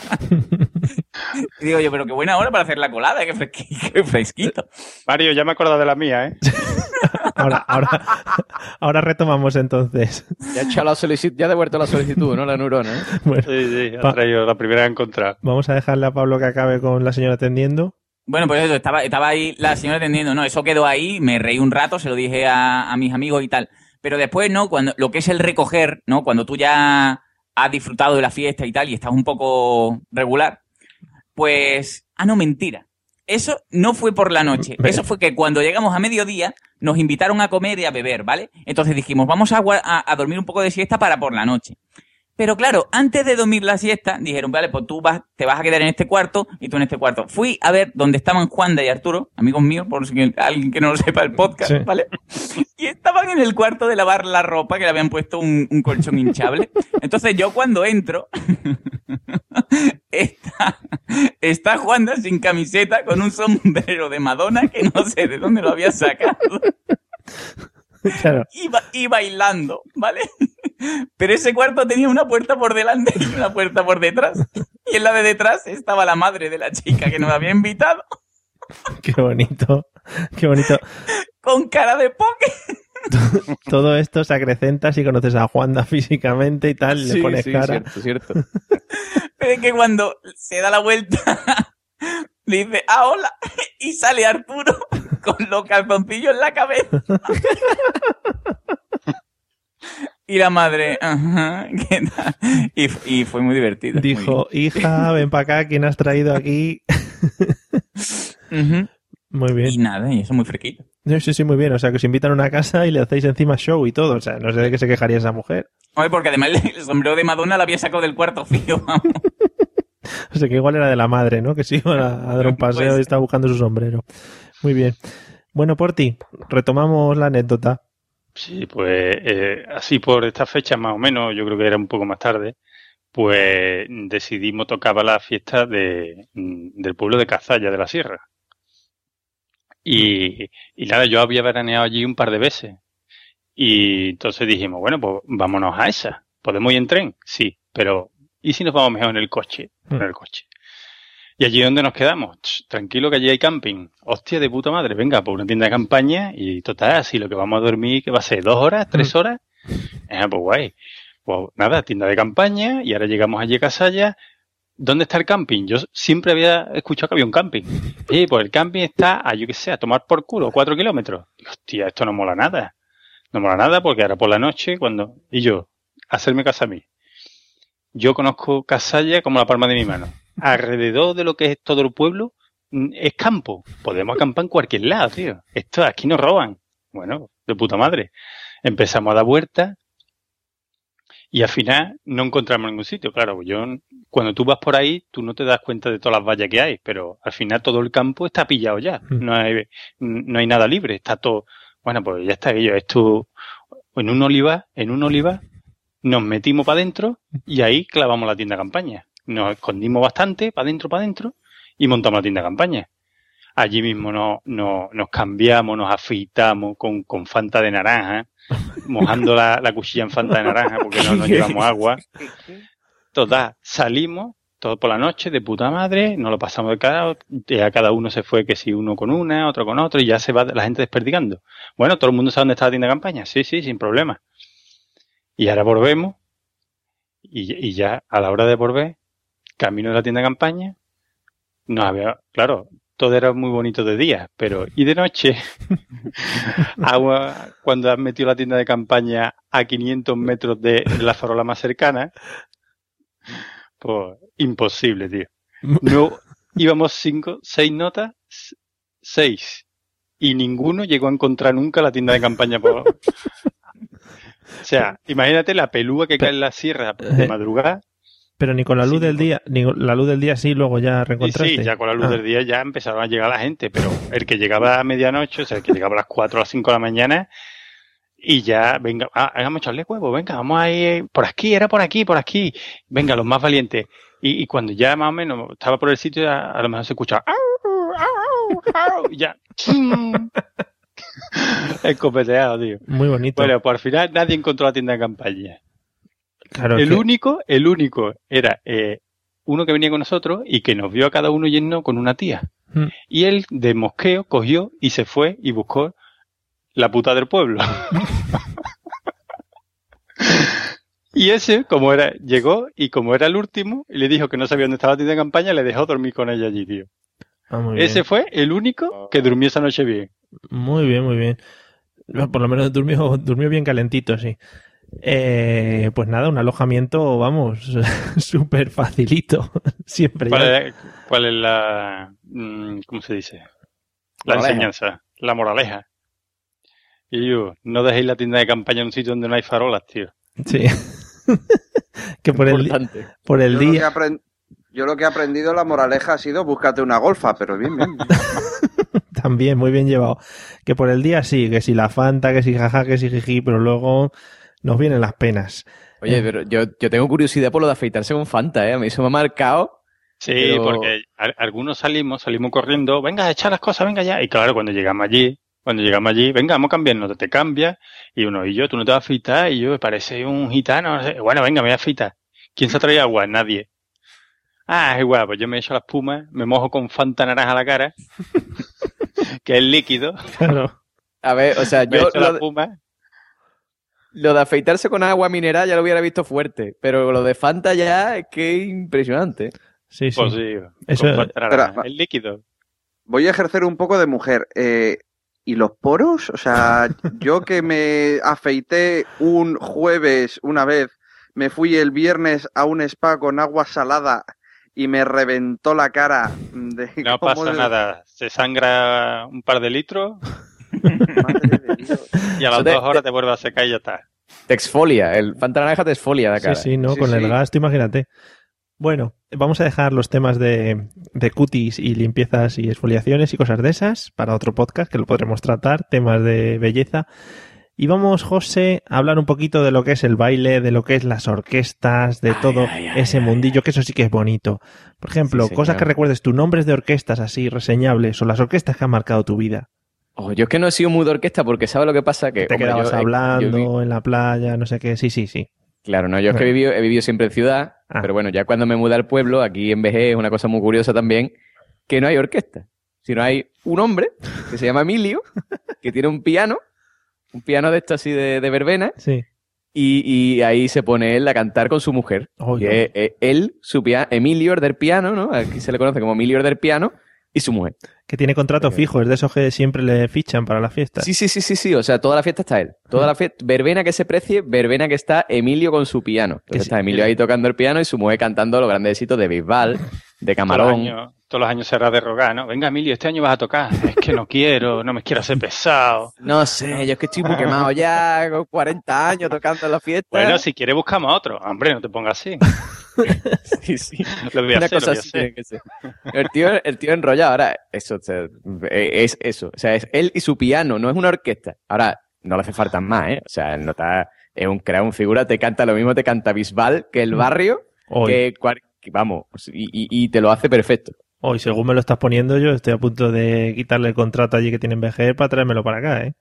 y digo yo, pero qué buena hora para hacer la colada, qué, fresqui- qué fresquito. Mario, ya me he acordado de la mía, ¿eh? Ahora, ahora, ahora retomamos entonces. Ya ha echado la solicitud, ya ha devuelto la solicitud, ¿no? La neurona, ¿eh? Bueno, Sí, sí, ha traído la primera a encontrar. vamos a dejarle a Pablo que acabe con la señora atendiendo. Bueno, pues eso, estaba, estaba ahí la señora atendiendo, no, eso quedó ahí, me reí un rato, se lo dije a, a mis amigos y tal. Pero después, ¿no? Cuando, lo que es el recoger, ¿no? Cuando tú ya has disfrutado de la fiesta y tal y estás un poco regular, pues, ah, no, mentira. Eso no fue por la noche. Eso fue que cuando llegamos a mediodía nos invitaron a comer y a beber, ¿vale? Entonces dijimos, vamos a- a dormir un poco de siesta para por la noche. Pero claro, antes de dormir la siesta, dijeron, vale, pues tú vas, te vas a quedar en este cuarto y tú en este cuarto. Fui a ver dónde estaban Juanda y Arturo, amigos míos, por si alguien que no lo sepa el podcast, Sí. ¿vale? Y estaban en el cuarto de lavar la ropa, que le habían puesto un, un colchón hinchable. Entonces yo cuando entro, está, está Juanda sin camiseta, con un sombrero de Madonna, que no sé de dónde lo había sacado Claro. y, ba- y bailando, ¿vale? Pero ese cuarto tenía una puerta por delante y una puerta por detrás. Y en la de detrás estaba la madre de la chica que nos había invitado Qué bonito. Qué bonito. con cara de poke. Todo esto se acrecenta si conoces a Juanda físicamente y tal, le pones sí, cara. cierto, cierto. Pero es que cuando se da la vuelta, le dice, ah, hola, y sale Arturo con los calzoncillos en la cabeza. Y la madre, ajá, ¿qué tal? Y, y fue muy divertido. muy Dijo, hija, ven para acá, ¿quién has traído aquí? Muy Y bien. nada, y eso muy fresquito. Sí, sí, muy bien. O sea, que os invitan a una casa y le hacéis encima show y todo. O sea, no sé de qué se quejaría esa mujer. Oye, porque además el, sombrero de Madonna la había sacado del cuarto fío, vamos. O sea, que igual era de la madre, ¿no? Que se iba a, a dar un paseo Pues- y estaba buscando su sombrero. Muy bien. Bueno, por ti, retomamos la anécdota. Sí, pues eh, así por esta fecha más o menos, yo creo que era un poco más tarde, pues decidimos tocaba la fiesta de, mm, del pueblo de Cazalla de la Sierra. Y, y nada, yo había veraneado allí un par de veces. Y entonces dijimos, bueno, pues vámonos a esa. ¿Podemos ir en tren? Sí, pero ¿y si nos vamos mejor en el coche? En el coche. ¿Y allí donde nos quedamos? Ch, tranquilo que allí hay camping. Hostia de puta madre, venga, por una tienda de campaña y total, así lo que vamos a dormir, que va a ser? ¿Dos horas? ¿Tres horas? Eh, pues guay. Pues nada, tienda de campaña y ahora llegamos allí a Casalla. ¿Dónde está el camping? Yo siempre había escuchado que había un camping. Y pues el camping está a, yo que sé, a tomar por culo, cuatro kilómetros. Y, hostia, esto no mola nada. No mola nada porque ahora por la noche, cuando... Y yo, hacerme casa a mí. Yo conozco Casalla como la palma de mi mano. Alrededor de lo que es todo el pueblo mm, es campo. Podemos acampar en cualquier lado, tío. Esto aquí nos roban. Bueno, de puta madre. Empezamos a dar vueltas y al final no encontramos ningún sitio. Claro, yo cuando tú vas por ahí, tú no te das cuenta de todas las vallas que hay, pero al final todo el campo está pillado ya. Mm. No hay, no hay nada libre, está todo. Bueno, pues ya está ello. Esto en un olivar, en un olivar, nos metimos para adentro y ahí clavamos la tienda de campaña. Nos escondimos bastante, para adentro, para adentro, y montamos la tienda de campaña. Allí mismo no, no- nos cambiamos, nos afeitamos con, con Fanta de naranja, mojando la, la cuchilla en Fanta de naranja porque no nos llevamos agua. Total, salimos todo por la noche de puta madre, nos lo pasamos de cada, ya cada uno se fue que si uno con una, otro con otro, y ya se va la gente desperdigando. Bueno, todo el mundo sabe dónde está la tienda de campaña, sí, sí, sin problema. Y ahora volvemos, y, y ya a la hora de volver, camino de la tienda de campaña, no había, claro, todo era muy bonito de día, pero y de noche, agua, cuando has metido la tienda de campaña a 500 metros de la farola más cercana, pues imposible, tío. No, íbamos cinco, seis notas, seis. Y ninguno llegó a encontrar nunca la tienda de campaña por... O sea, imagínate la pelúa que cae en la sierra de madrugada. Pero ni con la luz Sí, del día, ni la luz del día sí, luego ya reencontraste. sí, ya con la luz Ah. del día ya empezaron a llegar la gente, pero el que llegaba a medianoche, o sea, el que llegaba a las 4 o las 5 de la mañana, y ya, venga, ah, vamos a echarle huevo, venga, vamos a ir por aquí, era por aquí, por aquí, venga, los más valientes. Y, y cuando ya más o menos estaba por el sitio, ya a lo mejor se escuchaba, "Au, au, au", y ya, escopeteado, tío. Muy bonito. Bueno, pues al final nadie encontró la tienda de campaña. Claro el que- único, el único era eh, uno que venía con nosotros y que nos vio a cada uno yendo con una tía. Mm. Y él, de mosqueo, cogió y se fue y buscó la puta del pueblo. y ese, como era, llegó y como era el último, y le dijo que no sabía dónde estaba la tienda de campaña, le dejó dormir con ella allí, tío. Ah, Ese fue el único que durmió esa noche bien. Muy bien, muy bien. Por lo menos durmió, durmió bien calentito, sí. Eh, pues nada, un alojamiento, vamos, súper facilito. Siempre. ¿Cuál es, cuál es la, mm, cómo se dice? La Moraleja. enseñanza, la moraleja. Y yo, no dejéis la tienda de campaña en un sitio donde no hay farolas, tío. Sí. que por el, por el Yo lo, que he día. apren- yo lo que he aprendido, la moraleja ha sido búscate una golfa, pero bien, bien. También, muy bien llevado. Que por el día sí, que si la Fanta, que si jaja, que si jiji, pero luego nos vienen las penas. Oye, pero yo, yo tengo curiosidad por lo de afeitarse con Fanta, ¿eh? A mí eso me ha marcado. Sí, Pero- porque a- algunos salimos, salimos corriendo, venga, echa las cosas, venga ya. Y claro, cuando llegamos allí, cuando llegamos allí, venga, vamos a cambiarnos, te cambias. Y uno, y yo, tú no te vas a afeitar, y yo, me parece un gitano, no sé. bueno, venga, me voy a afeitar. ¿Quién se ha traído agua? Nadie. Ah, es igual, pues yo me echo la espuma, me mojo con Fanta naranja la cara, que es líquido, Claro. A ver, o sea, me yo echo la lo, espuma. Lo de afeitarse con agua mineral ya lo hubiera visto fuerte, pero lo de Fanta ya es que es impresionante. Sí, sí. Pues sí, Eso- es líquido. Voy a ejercer un poco de mujer. Eh, ¿Y los poros? O sea, yo que me afeité un jueves una vez, me fui el viernes a un spa con agua salada y me reventó la cara. De No pasa de- nada. Se sangra un par de litros Madre de Dios. y a las te- dos horas te vuelve a secar y ya está. Te exfolia, el Fanta naranja te exfolia la cara. Sí, sí, ¿no? Sí, Con el gasto, imagínate. Bueno, vamos a dejar los temas de, de cutis y limpiezas y exfoliaciones y cosas de esas para otro podcast que lo podremos tratar, temas de belleza. Y vamos, José, a hablar un poquito de lo que es el baile, de lo que es las orquestas, de Ay, todo ay, ay, ese ay, mundillo, que eso sí que es bonito. Por ejemplo, Sí, cosas que recuerdes tú, nombres de orquestas así reseñables o las orquestas que han marcado tu vida. Oh, yo es que no he sido muy de orquesta porque ¿sabes lo que pasa? Que Te hombre, quedabas yo, hablando yo vi- en la playa, no sé qué. Sí, sí, sí. Claro, no, yo es que he vivido, he vivido siempre en ciudad, Ah. pero bueno, ya cuando me mudé al pueblo, aquí en Vejez es una cosa muy curiosa también, que no hay orquesta, sino hay un hombre que se llama Emilio, que tiene un piano, un piano de esto así de, de verbena, Sí. y, y ahí se pone él a cantar con su mujer. Es él, su piano, Emilio el del piano, ¿no? Aquí se le conoce como Emilio el del piano, y su mujer. Que tiene contrato fijo, es de esos que siempre le fichan para la fiesta. Sí, sí, sí, sí, sí. O sea, toda la fiesta está él. Toda la fiesta, verbena que se precie, verbena que está Emilio con su piano. Que Entonces sí. está Emilio ahí tocando el piano y su mujer cantando los grandes éxitos de Bisbal, de Todos los, Camarón. años, todos los años será de rogar, ¿no? Venga, Emilio, este año vas a tocar. Es que no quiero, no me quiero hacer pesado. No sé, yo es que estoy muy quemado ya, con 40 años tocando en la fiesta. Bueno, si quieres buscamos a otro. Hombre, no te pongas así. sí, sí. Lo voy a Una hacer, cosa lo voy a así hacer. tiene que ser. El tío, el tío enrollado, ahora, eso, o sea, eh, es eso. O sea, es él y su piano, no es una orquesta. Ahora, no le hace falta más, ¿eh? O sea, no está, es un crea un figura, te canta lo mismo, te canta Bisbal que el barrio, Hoy, que, cual- vamos, y, y- y te lo hace perfecto. hoy, según me lo estás poniendo, yo estoy a punto de quitarle el contrato allí que tiene en BG para traérmelo para acá, ¿eh?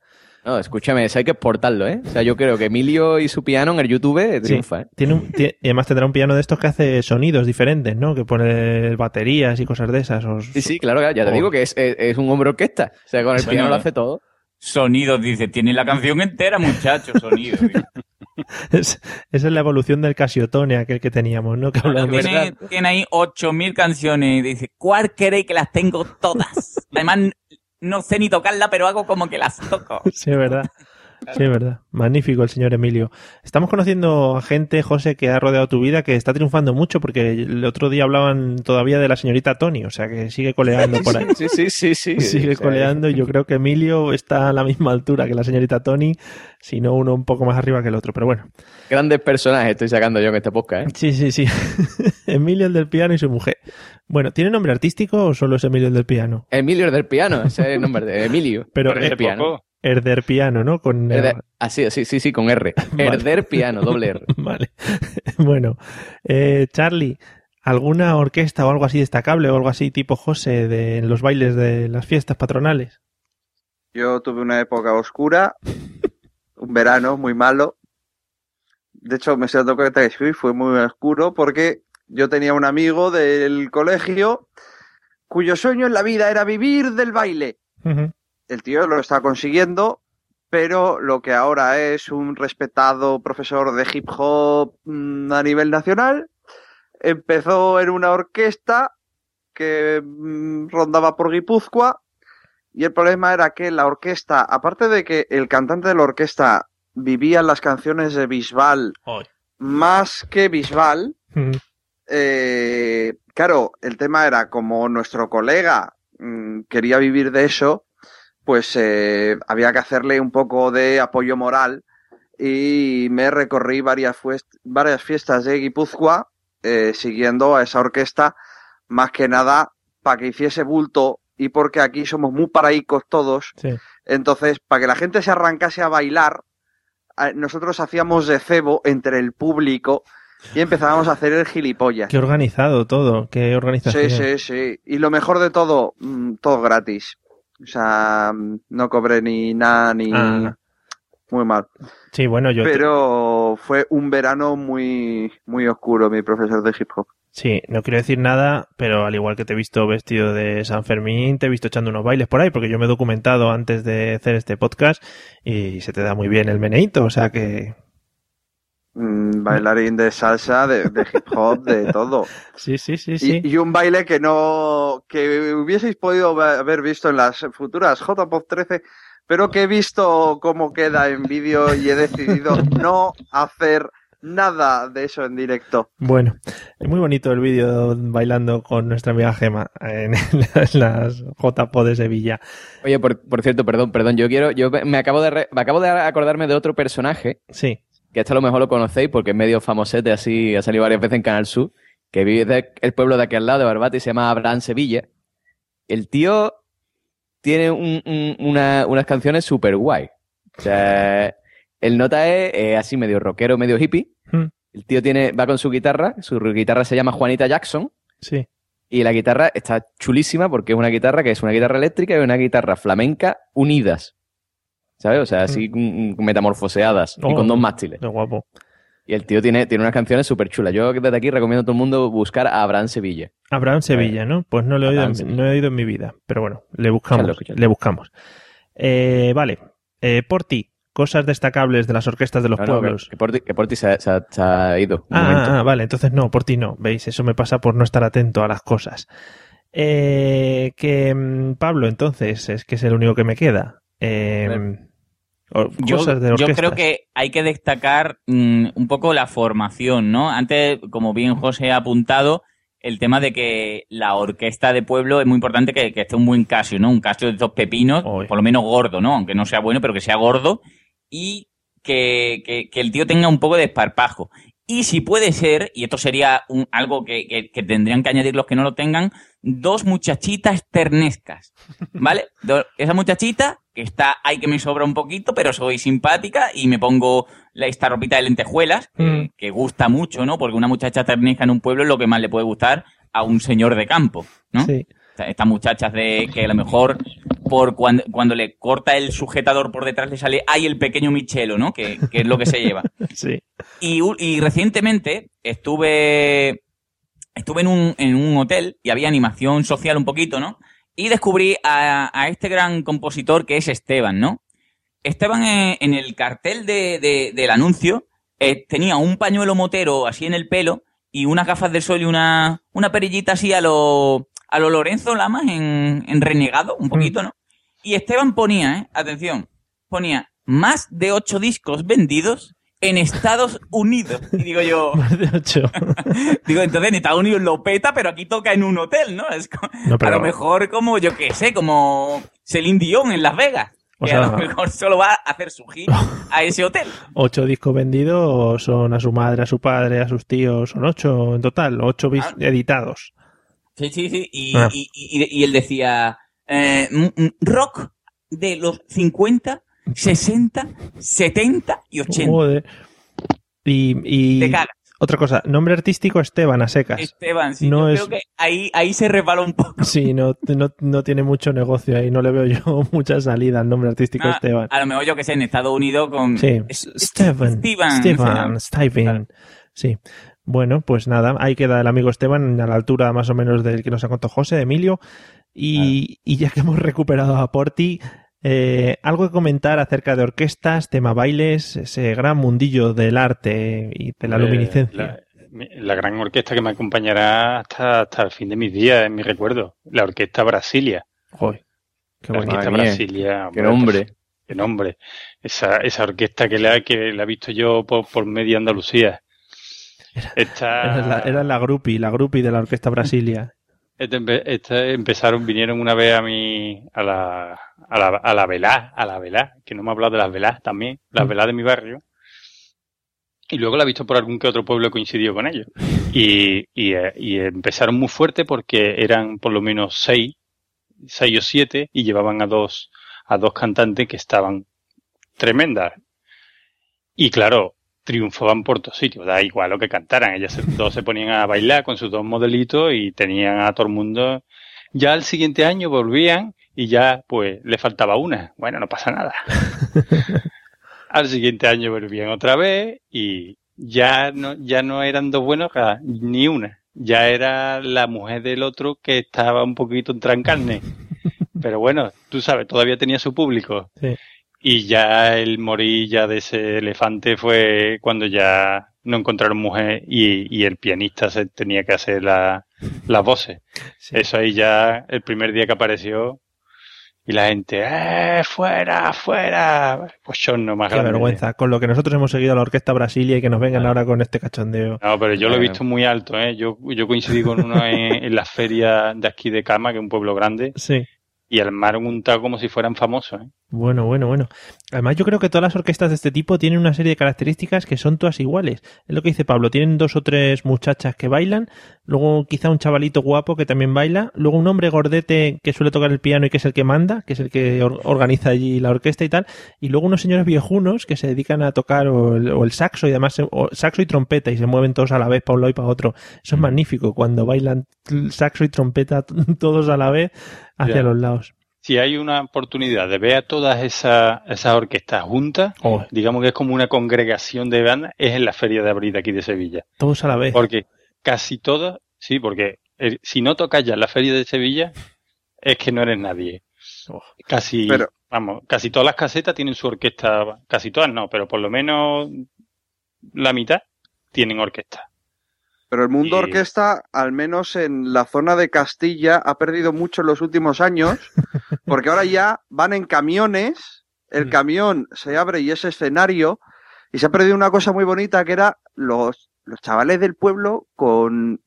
No, escúchame, eso hay que exportarlo, ¿eh? O sea, yo creo que Emilio y su piano en el YouTube triunfa, ¿eh? Tiene un- y además tendrá un piano de estos que hace sonidos diferentes, ¿no? Que pone baterías y cosas de esas. o- Sí, sí, claro, ya te digo que es, es- es un hombre orquesta. O sea, con el piano lo hace todo. Sonidos, dice, tiene la canción entera, muchachos, sonidos. Es- esa es la evolución del Casiotone, aquel que teníamos, ¿no? Que hablamos de- tiene, tiene ahí 8.000 canciones y dice, ¿cuál queréis que las tengo todas? Además, no sé ni tocarla, pero hago como que las toco. Sí, es verdad. Sí, es verdad. Magnífico el señor Emilio. Estamos conociendo a gente, José, que ha rodeado tu vida, que está triunfando mucho, porque el otro día hablaban todavía de la señorita Tony, o sea que sigue coleando por ahí. Sí, sí, sí, sí. Sigue O sea, coleando y yo creo que Emilio está a la misma altura que la señorita Tony, si no uno un poco más arriba que el otro, pero bueno. Grandes personajes estoy sacando yo en este podcast, ¿eh? Sí, sí, sí. Emilio el del piano y su mujer. Bueno, ¿tiene nombre artístico o solo es Emilio el del piano? Emilio el del piano, ese es el nombre de Emilio. Pero Pero hace piano. poco, Herder piano, ¿no? Con Herder- Así, sí, sí, sí, con R. Herder piano, doble R. Vale. Bueno, eh, Charlie, ¿alguna orquesta o algo así destacable o algo así tipo José de en los bailes de las fiestas patronales? Yo tuve una época oscura, un verano muy malo. De hecho, me siento cuenta que fue muy oscuro porque yo tenía un amigo del colegio cuyo sueño en la vida era vivir del baile. El tío lo está consiguiendo, pero lo que ahora es un respetado profesor de hip hop mm, a nivel nacional, empezó en una orquesta que mm, rondaba por Guipúzcoa y el problema era que la orquesta, aparte de que el cantante de la orquesta vivía las canciones de Bisbal más que Bisbal, eh, claro, el tema era como nuestro colega mm, quería vivir de eso, pues eh, había que hacerle un poco de apoyo moral y me recorrí varias, varias fiestas de Guipúzcoa eh, siguiendo a esa orquesta, más que nada para que hiciese bulto y porque aquí somos muy paraicos todos, Sí. entonces para que la gente se arrancase a bailar, nosotros hacíamos de cebo entre el público y empezábamos a hacer el gilipollas. Qué organizado todo, qué organización. Sí, sí, sí. Y lo mejor de todo, mm, todo gratis. O sea, no cobré ni nada, ni... Ah. Muy mal. Sí, bueno, yo... Pero fue un verano muy, muy oscuro, mi profesor de hip hop. Sí, no quiero decir nada, pero al igual que te he visto vestido de San Fermín, te he visto echando unos bailes por ahí, porque yo me he documentado antes de hacer este podcast y se te da muy bien el meneíto, o sea que... Mm, bailarín de salsa, de, hip hop, de todo. Sí, sí, sí, sí. Y, un baile que no, que hubieseis podido haber visto en las futuras J-Pop 13, pero que he visto cómo queda en vídeo y he decidido no hacer nada de eso en directo. Bueno, es muy bonito el vídeo bailando con nuestra amiga Gema en las, JPO de Sevilla. Oye, por, cierto, perdón, perdón, yo quiero, yo me acabo de me acabo de acordarme de otro personaje. Sí. Que esto a lo mejor lo conocéis porque es medio famosete así, ha salido varias veces en Canal Sur, que vive el pueblo de aquel lado de Barbate y se llama Abraham Sevilla. El tío tiene unas canciones súper guay. O sea, el nota es así medio rockero, medio hippie. Hmm. El tío tiene, va con su guitarra, su guitarra se llama Juanita Jackson. Sí. Y la guitarra está chulísima porque es una guitarra que es una guitarra eléctrica y una guitarra flamenca unidas. ¿Sabes? O sea, así hmm. metamorfoseadas y con oh, dos mástiles. Qué guapo. Y el tío tiene, tiene unas canciones súper chulas. Yo desde aquí recomiendo a todo el mundo buscar a Abraham Sevilla. Abraham Sevilla, ¿no? Pues no lo he, oído en, no he oído en mi vida. Pero bueno, le buscamos. Le buscamos. Eh, vale. Eh, por ti, cosas destacables de las orquestas de los pueblos. que, por ti, se, ha ido. Ah, ah, vale, entonces no, por ti no. ¿Veis? Eso me pasa por no estar atento a las cosas. Eh, que mm, Pablo, entonces, es que es el único que me queda. Eh, yo, yo, creo que hay que destacar mm, un poco la formación, ¿no? Antes, como bien José ha apuntado, el tema de que la orquesta de pueblo es muy importante que, esté un buen Casio, ¿no? Un Casio de dos pepinos, por lo menos gordo, ¿no? Aunque no sea bueno, pero que sea gordo y que, que, el tío tenga un poco de esparpajo. Y si puede ser, y esto sería un, algo que, que, tendrían que añadir los que no lo tengan, dos muchachitas ternescas, ¿vale? esa muchachita que está ahí que me sobra un poquito, pero soy simpática y me pongo esta ropita de lentejuelas, que, mm. gusta mucho, ¿no? Porque una muchacha ternesca en un pueblo es lo que más le puede gustar a un señor de campo, ¿no? Sí. Estas muchachas de que a lo mejor por cuando, cuando le corta el sujetador por detrás le sale ahí el pequeño Michelo, ¿no? Que, es lo que se lleva. Sí. Y, y recientemente estuve estuve en un, en un hotel y había animación social un poquito, ¿no? Y descubrí a, a este gran compositor que es Esteban, ¿no? Esteban eh, en, el cartel de, del anuncio eh, tenía un pañuelo motero así en el pelo y unas gafas de sol y una, una perillita así a lo, a lo Lorenzo Lamas en, en renegado, un poquito, mm. ¿no? Y Esteban ponía, ¿eh? Atención, ponía más de ocho discos vendidos en Estados Unidos. Y digo yo. Más de ocho. digo, entonces en Estados Unidos lo peta, pero aquí toca en un hotel, ¿no? Es A lo mejor como, yo qué sé, como Celine Dion en Las Vegas. que a lo mejor solo va a hacer su gira a ese hotel. Ocho discos vendidos son a su madre, a su padre, a sus tíos, son ocho en total, ocho ah. editados. Sí, sí, sí. Y, ah. y, él decía, eh, rock de los 50 60, 70 y 80. Y, otra cosa, nombre artístico Esteban a secas. Esteban, sí, no creo que ahí, ahí se resbaló un poco. Sí, no, no, tiene mucho negocio ahí, no le veo yo mucha salida al nombre artístico ah, Esteban. A lo mejor yo que sé, en Estados Unidos con... Sí, Esteban. Esteban. Esteban. Sí. Bueno, pues nada, ahí queda el amigo Esteban a la altura más o menos del que nos ha contado José, Emilio. Y, y ya que hemos recuperado a Porti, eh, algo que comentar acerca de orquestas, tema bailes, ese gran mundillo del arte y de la luminiscencia. La, gran orquesta que me acompañará hasta, hasta el fin de mis días, en mi recuerdo. La Orquesta Brasilia. Joder, qué la Orquesta Brasilia. Qué nombre. Pues, qué nombre. Esa, esa orquesta que la, que la he visto yo por, por media Andalucía. Era, la, era la grupi, la grupi de la Orquesta Brasilia. Este, este, empezaron, vinieron una vez a mi, a la, a la, a la velá, a la velá, que no me ha hablado de las velas también, las mm. velas de mi barrio. Y luego la he visto por algún que otro pueblo coincidió con ellos. Y, y, eh, y, empezaron muy fuerte porque eran por lo menos seis, seis o siete, y llevaban a dos, a dos cantantes que estaban tremendas. Y claro, triunfaban por todos sitios, da igual lo que cantaran, ellas todos se ponían a bailar con sus dos modelitos y tenían a todo el mundo. Ya al siguiente año volvían y ya pues le faltaba una. Bueno, no pasa nada. al siguiente año volvían otra vez y ya no, ya no eran dos buenos ni una. Ya era la mujer del otro que estaba un poquito en carne. Pero bueno, tú sabes, todavía tenía su público. Y ya el morir ya de ese elefante fue cuando ya no encontraron mujer y, y el pianista se tenía que hacer la, las voces. Sí. Eso ahí ya, el primer día que apareció, y la gente, ¡eh, fuera, fuera! Pues yo no más Qué grande. vergüenza. Con lo que nosotros hemos seguido a la Orquesta Brasilia y que nos vengan ahora con este cachondeo. No, pero yo lo he visto muy alto, ¿eh? Yo, yo coincidí con uno en, en la feria de aquí de Cama, que es un pueblo grande, Sí. y armaron un taco como si fueran famosos, ¿eh? Bueno, bueno, bueno. Además, yo creo que todas las orquestas de este tipo tienen una serie de características que son todas iguales. Es lo que dice Pablo. Tienen dos o tres muchachas que bailan, luego quizá un chavalito guapo que también baila, luego un hombre gordete que suele tocar el piano y que es el que manda, que es el que or- organiza allí la orquesta y tal, y luego unos señores viejunos que se dedican a tocar o el, o el saxo y además o saxo y trompeta y se mueven todos a la vez para un lado y para otro. Eso es magnífico cuando bailan saxo y trompeta todos a la vez hacia los lados. Si hay una oportunidad de ver a todas esas, esas orquestas juntas, Oh, digamos que es como una congregación de bandas, es en la feria de abril de aquí de Sevilla. todos a la vez. Porque casi todas, sí, porque eh, si no tocas ya en la feria de Sevilla, es que no eres nadie. Oh. Casi, Pero- vamos, casi todas las casetas tienen su orquesta, casi todas no, pero por lo menos la mitad tienen orquesta. Pero el mundo Y- orquesta, al menos en la zona de Castilla, ha perdido mucho en los últimos años, porque ahora ya van en camiones, el Mm. camión se abre y es escenario, y se ha perdido una cosa muy bonita que era los, los chavales del pueblo con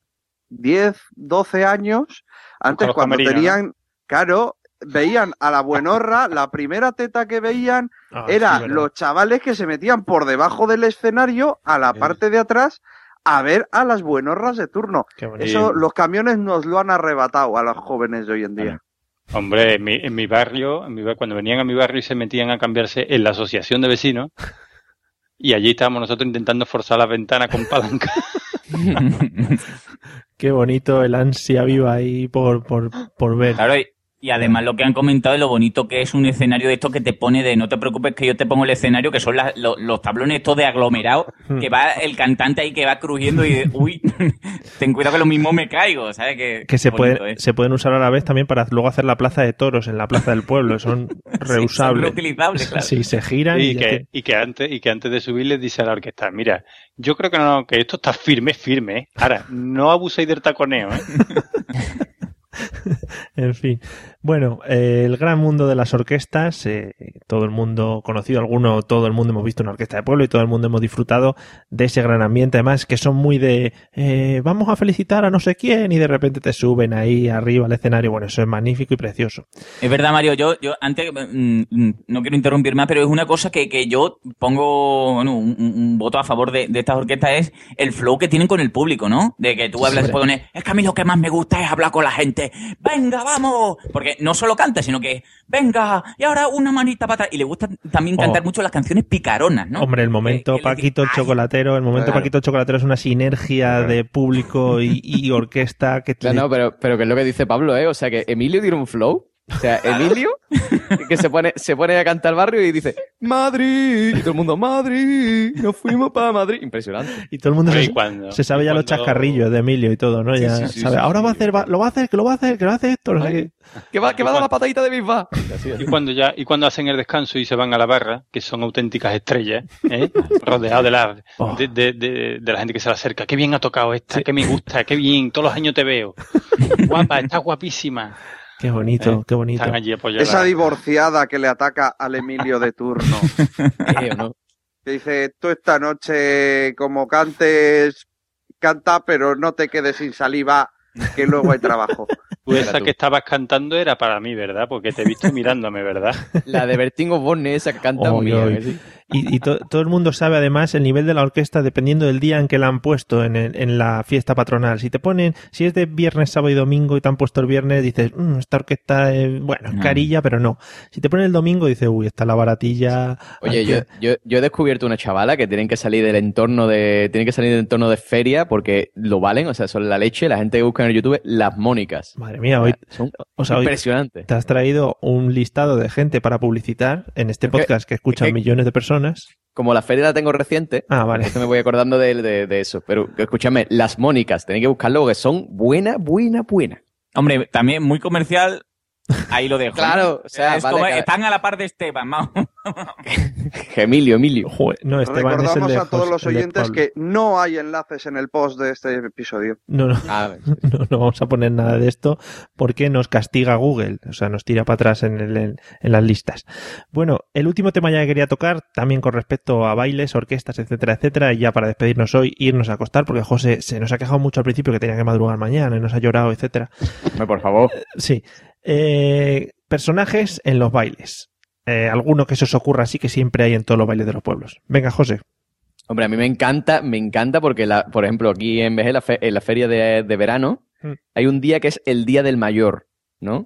10, 12 años, antes cuando tenían, claro, veían a la buenorra, la primera teta que veían Ah, era sí, los chavales que se metían por debajo del escenario a la parte de atrás a ver a las buenorras de turno. Qué bonito. Eso los camiones nos lo han arrebatado a los jóvenes de hoy en día. Hombre, en mi, en mi barrio, en mi cuando venían a mi barrio y se metían a cambiarse en la asociación de vecinos, y allí estábamos nosotros intentando forzar las ventanas con palanca. Qué bonito el ansia viva ahí por, por, por ver. Claro, y, y además lo que han comentado es lo bonito que es un escenario de esto que te pone de no te preocupes que yo te pongo el escenario, que son las- los tablones estos de aglomerado, Hmm. que va el cantante ahí que va crujiendo y de, uy, ten cuidado que lo mismo me caigo, ¿sabes? Que, Que se, bonito puede, es. se pueden usar a la vez también para luego hacer la plaza de toros en la plaza del pueblo. Son Sí, son reusables. reutilizables, claro. Sí, se giran y, que, que- y que antes, y que antes de subir les dice a la orquesta, mira, yo creo que no, que esto está firme, firme, ¿eh? Ahora, no abuséis del taconeo, ¿eh? En fin. Bueno, eh, el gran mundo de las orquestas, eh, todo el mundo conocido, alguno, todo el mundo hemos visto una orquesta de pueblo y todo el mundo hemos disfrutado de ese gran ambiente, además que son muy de eh, vamos a felicitar a no sé quién y de repente te suben ahí arriba al escenario. Bueno, eso es magnífico y precioso. Es verdad, Mario, yo, yo antes, mm, mm, no quiero interrumpir más, pero es una cosa que, que yo pongo bueno, un, un- un voto a favor de, de estas orquestas, es el flow que tienen con el público, ¿no? De que tú hablas, Sí. pones, es que a mí lo que más me gusta es hablar con la gente, venga, vamos, porque no solo canta, sino que, venga, y ahora una manita para atrás, y le gusta también cantar Oh. mucho las canciones picaronas, ¿no? Hombre, el momento Que- que le Paquito el dice, "Ay, Chocolatero, el momento Claro. Paquito el Chocolatero es una sinergia de público y, y orquesta que No, no, pero, pero que es lo que dice Pablo, ¿eh? O sea, que Emilio tiene un flow. O sea, Emilio, que se pone, se pone a cantar al barrio y dice, Madrid. Y todo el mundo, Madrid. Nos fuimos para Madrid. Impresionante. y todo el mundo se, cuando- se sabe ya los chascarrillos de Emilio y todo, ¿no? Sí, ya sí, sí, sabe, sí, ahora sí. va a hacer, va- lo va a hacer, que lo va a hacer, que lo hace esto, no sé Ay. qué. Que va, que va a dar la patadita de Bisbal. Y cuando ya, y cuando hacen el descanso y se van a la barra, que son auténticas estrellas, ¿eh? rodeados de la, Oh. de, de- de- de la gente que se le acerca. Qué bien ha tocado esta, qué me gusta, qué bien, todos los años te veo. Guapa, está guapísima. Qué bonito, Eh, qué bonito. Están allí apoyados. Esa divorciada que le ataca al Emilio de turno. Eh, ¿o no? Que dice, tú esta noche como cantes, canta, pero no te quedes sin saliva, que luego hay trabajo. Tú esa tú. que estabas cantando era para mí, ¿verdad? Porque te he visto mirándome, ¿verdad? La de Bertín Osborne, esa que canta mía, oy. Y, y to- todo el mundo sabe además el nivel de la orquesta dependiendo del día en que la han puesto en, el- en la fiesta patronal. Si te ponen, si es de viernes, sábado y domingo y te han puesto el viernes, dices, "Mm, esta orquesta es, bueno, es No. carilla, pero no. Si te ponen el domingo, dices, uy, está la baratilla. Oye, yo, yo, yo he descubierto una chavala que tienen que salir del entorno de, tienen que salir del entorno de feria porque lo valen, o sea, son la leche, la gente que busca en el YouTube, las mónicas. Madre mía, hoy, Son o sea, hoy te has traído un listado de gente para publicitar en este podcast que escuchan millones de personas. Como la feria la tengo reciente, Ah, vale. me voy acordando de, de- de eso. Pero escúchame, las mónicas, tenéis que buscarlo porque son buenas, buenas, buenas. Hombre, también muy comercial, Ahí lo dejo. Claro, o sea, Es vale, como- claro. están a la par de Esteban, vamos. Emilio, Emilio. Joder, no, Esteban es el Recordamos de a todos los oyentes que no hay enlaces en el post de este episodio. No, no, Ah, no, no vamos a poner nada de esto porque nos castiga Google, o sea, nos tira para atrás en, el- en- en las listas. Bueno, el último tema ya que quería tocar, también con respecto a bailes, orquestas, etcétera, etcétera, y ya para despedirnos hoy, irnos a acostar, porque José se nos ha quejado mucho al principio que tenía que madrugar mañana y nos ha llorado, etcétera. por favor. Sí. Eh, personajes en los bailes. Eh, alguno que se os ocurra así que siempre hay en todos los bailes de los pueblos. Venga, José. Hombre, a mí me encanta, me encanta porque, la, por ejemplo, aquí en Veje, la fe- en la feria de, de verano, Mm. hay un día que es el Día del Mayor, ¿no?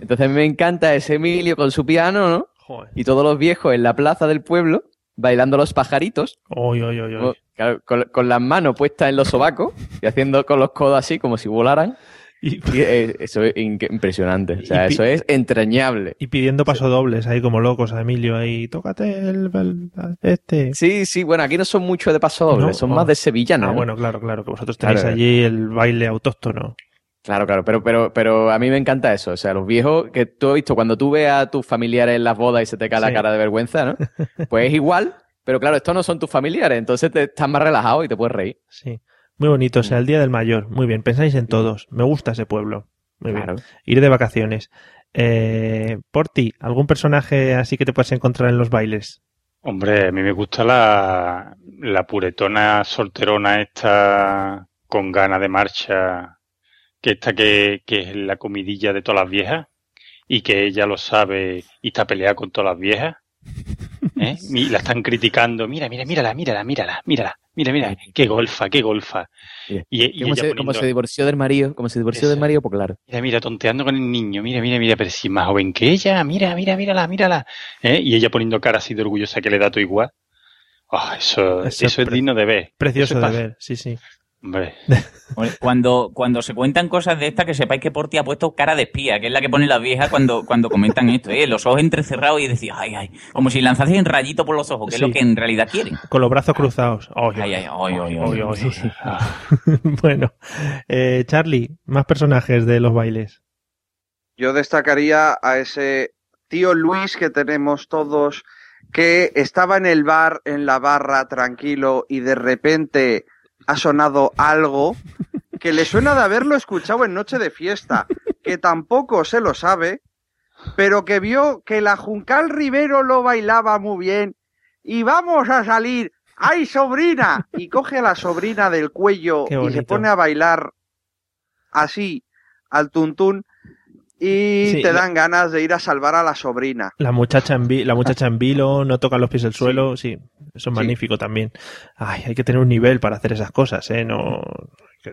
Entonces a mí me encanta ese Emilio con su piano, ¿no? Joder. Y todos los viejos en la plaza del pueblo bailando los pajaritos, Oy, oy, oy, oy. con, claro, con- con las manos puestas en los sobacos y haciendo con los codos así como si volaran. Y, eh, eso es impresionante. O sea, eso es entrañable. y pidiendo pasodobles ahí como locos a Emilio ahí, tócate el, el- este. Sí, sí, bueno, aquí no son mucho de paso doble, No, son oh. más de sevillano. Ah, ¿no? bueno, claro, claro, que vosotros tenéis Claro. allí el baile autóctono. Claro, claro, pero, pero, pero a mí me encanta eso. O sea, los viejos que tú has visto cuando tú ves a tus familiares en las bodas y se te cae la cara de vergüenza, ¿no? Pues es igual, pero claro, estos no son tus familiares, entonces te estás más relajado y te puedes reír. Sí. Muy bonito, o Mm. sea, el Día del Mayor. Muy bien, pensáis en todos. Me gusta ese pueblo. Muy bien. Ir de vacaciones. Eh, por ti, ¿algún personaje así que te puedas encontrar en los bailes? Hombre, a mí me gusta la, la puretona solterona esta con ganas de marcha, que esta que, que es la comidilla de todas las viejas y que ella lo sabe y está peleada con todas las viejas. ¿Eh? Y la están criticando. Mira, mira, mírala, mírala, mírala, mírala. Mira, mira, qué golfa, qué golfa. Mira, Y, y Como se, como poniendo- se divorció del marido, como se divorció del marido, pues claro. Mira, mira, tonteando con el niño, mira, mira, mira, pero si es más joven que ella, mira, mira, mírala, mírala. ¿Eh? Y ella poniendo cara así de orgullosa que le da todo igual. Ah, eso, Eso eso, es digno de ver. Precioso de es pa- ver, sí, sí. Hombre, Cuando, cuando se cuentan cosas de estas, que sepáis que Porti ha puesto cara de espía, que es la que pone las viejas cuando, cuando comentan esto, ¿eh? los ojos entrecerrados y decís, ay, ay, como si lanzases en rayito por los ojos, que Sí. es lo que en realidad quieren. Con los brazos cruzados. Ay, Ay, ay, ay, ay, ay, ay. ay, ay. bueno, eh, Charlie, más personajes de los bailes. Yo destacaría a ese tío Luis que tenemos todos, que estaba en el bar, en la barra, tranquilo, y de repente ha sonado algo que le suena de haberlo escuchado en Noche de Fiesta, que tampoco se lo sabe, pero que vio que la Juncal Rivero lo bailaba muy bien, y vamos a salir, ¡ay sobrina! Y coge a la sobrina del cuello y se pone a bailar así, al tuntún, y Sí, te la- dan ganas de ir a salvar a la sobrina. La muchacha en, vi- la muchacha en vilo, no toca los pies del suelo, sí, eso es Sí. magnífico también. Ay, hay que tener un nivel para hacer esas cosas, ¿eh? No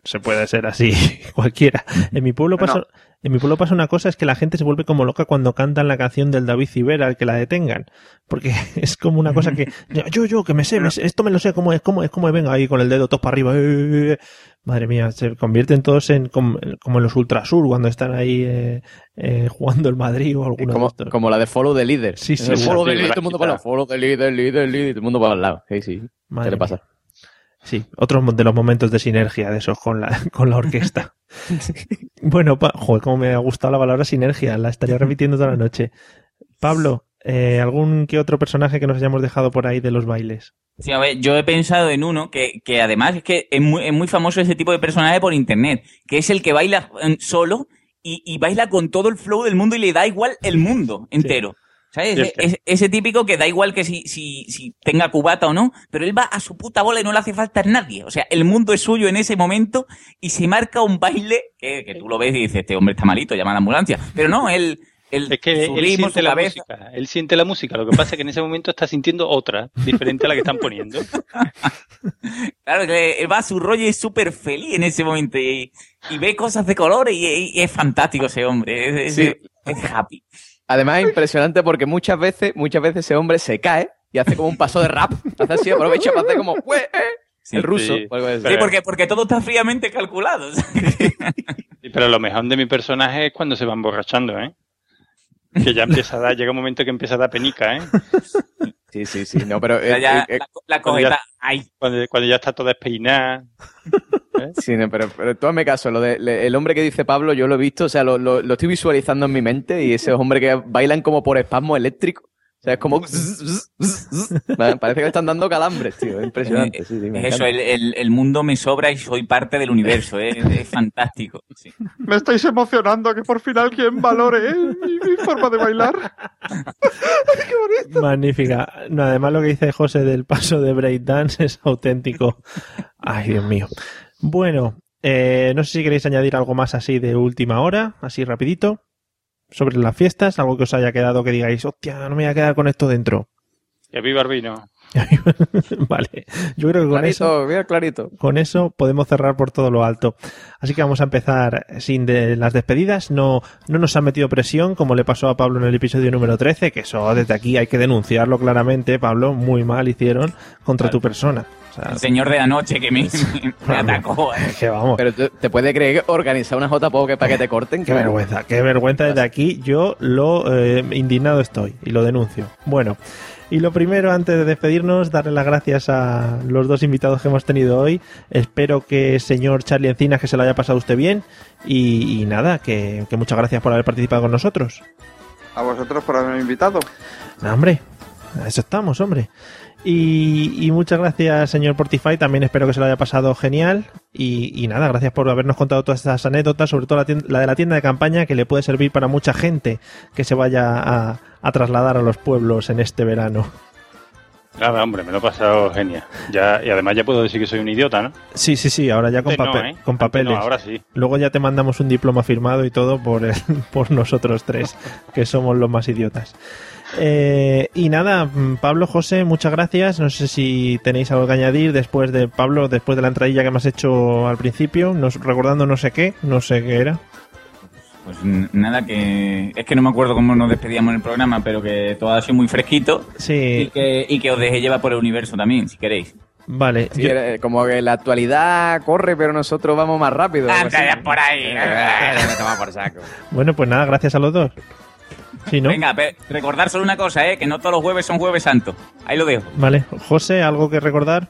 se puede ser así cualquiera. En mi pueblo pasa, No. en mi pueblo pasa una cosa, es que la gente se vuelve como loca cuando cantan la canción del David Civera, al que la detengan. Porque es como una cosa que, yo, yo, que me sé, me sé, esto me lo sé, cómo es, cómo es, cómo es, venga ahí con el dedo todos para arriba. eh, eh, eh. Madre mía, se convierten todos en como, como en los Ultrasur cuando están ahí eh, eh, jugando el Madrid o alguno de Como, estos. como la de follow the leader. Sí, sí, El follow the leader, todo el mundo para el lado. Follow the leader, leader, leader, todo el mundo para el lado. Sí, sí. Madre ¿Qué le mía. Sí, otros de los momentos de sinergia de esos con la, con la orquesta. bueno, pa- joder, cómo me ha gustado la palabra sinergia, la estaría repitiendo toda la noche. Pablo, eh, ¿algún que otro personaje que nos hayamos dejado por ahí de los bailes? Sí, a ver, yo he pensado en uno que, que además es que es muy, es muy famoso ese tipo de personaje por internet, que es el que baila eh, solo y, y baila con todo el flow del mundo y le da igual el mundo entero. ¿Sabes? Ese, sí. ese- típico que da igual que si, si, si tenga cubata o no, pero él va a su puta bola y no le hace falta a nadie. O sea, el mundo es suyo en ese momento y se marca un baile que, que tú lo ves y dices, este hombre está malito, llama a la ambulancia. Pero no, él, él es que él siente la cabeza. música. Él siente la música. Lo que pasa es que en ese momento está sintiendo otra, diferente a la que están poniendo. Claro, que él va a su rollo y es súper feliz en ese momento y, y ve cosas de colores y, y es fantástico ese hombre. Es, Sí. es- es happy. Además es impresionante porque muchas veces, muchas veces ese hombre se cae y hace como un paso de rap. Hace así, aprovecha para hacer como "Ué, eh", Sí, el ruso. sí. o algo así. Sí, porque, porque todo está fríamente calculado. Sí, Pero lo mejor de mi personaje es cuando se va emborrachando, ¿eh? Que ya empieza a dar, llega un momento que empieza a dar penica, ¿eh? Sí, sí, sí. No, pero eh, ya, eh, la, la cuando ya- ay, Cuando, cuando ya está toda despeinada. ¿Eh? Sí, no, pero, pero tú hazme caso, lo de, le- el hombre que dice Pablo, yo lo he visto, o sea, lo, lo- lo estoy visualizando en mi mente y ese hombre que bailan como por espasmo eléctrico. O sea, es como... Parece que le están dando calambres, tío. Es impresionante. Sí, sí, me Es eso, el, el- el mundo me sobra y soy parte del universo, ¿eh? es fantástico. sí. Me estáis emocionando que por fin alguien valore mi, mi forma de bailar. Magnífica. No, además lo que dice José del paso de breakdance es auténtico. Ay, Dios mío. Bueno, eh, no sé si queréis añadir algo más así de última hora, así rapidito, sobre las fiestas, algo que os haya quedado que digáis, hostia, no me voy a quedar con esto dentro. Que viva el. vale, yo creo que con eso... Clarito, mira, clarito. con eso podemos cerrar por todo lo alto. Así que vamos a empezar sin de las despedidas. No, no nos han metido presión como le pasó a Pablo en el episodio número 13, que eso desde aquí hay que denunciarlo claramente, Pablo, muy mal hicieron contra tu persona. O sea, El señor de la noche que me, me- me atacó. ¿eh? que vamos. Pero te puedes creer que organizar una J-Poke para que te corten. Qué vergüenza, qué vergüenza desde aquí. Yo lo eh, indignado estoy y lo denuncio. Bueno, y lo primero, antes de despedirnos, darle las gracias a los dos invitados que hemos tenido hoy. Espero que señor Charlie Encinas que se lo haya pasado usted bien. Y, y nada, que, que muchas gracias por haber participado con nosotros. A vosotros por haberme invitado. No, hombre, a eso estamos, hombre. Y, y muchas gracias, señor Portify. También espero que se lo haya pasado genial. Y, y nada, gracias por habernos contado todas estas anécdotas, sobre todo la, tien- la de la tienda de campaña, que le puede servir para mucha gente que se vaya a, a trasladar a los pueblos en este verano. Nada, hombre, me lo he pasado genial. Ya, y además ya puedo decir que soy un idiota, ¿no? Sí, sí, sí, ahora ya con, Antes no, papel- ¿eh? con papeles. no, ahora sí. Luego ya te mandamos un diploma firmado y todo por, el- por nosotros tres, que somos los más idiotas. Eh, y nada, mm, Pablo, José, muchas gracias. No sé si tenéis algo que añadir después de Pablo, después de la entradilla que me has hecho al principio, nos, recordando no sé qué, no sé qué era. Pues nada, que es que no me acuerdo cómo nos despedíamos en el programa, pero que todo ha sido muy fresquito y Sí, que, y que os dejé llevar por el universo también, si queréis. vale. Sí, yo- era- como que la actualidad corre, pero nosotros vamos más rápido. Anda por ahí. Eh, toma por saco. bueno, pues nada, gracias a los dos. Sí, ¿no? Venga, recordar solo una cosa, ¿eh? que no todos los jueves son jueves santos. Ahí lo dejo. Vale, José, ¿algo que recordar?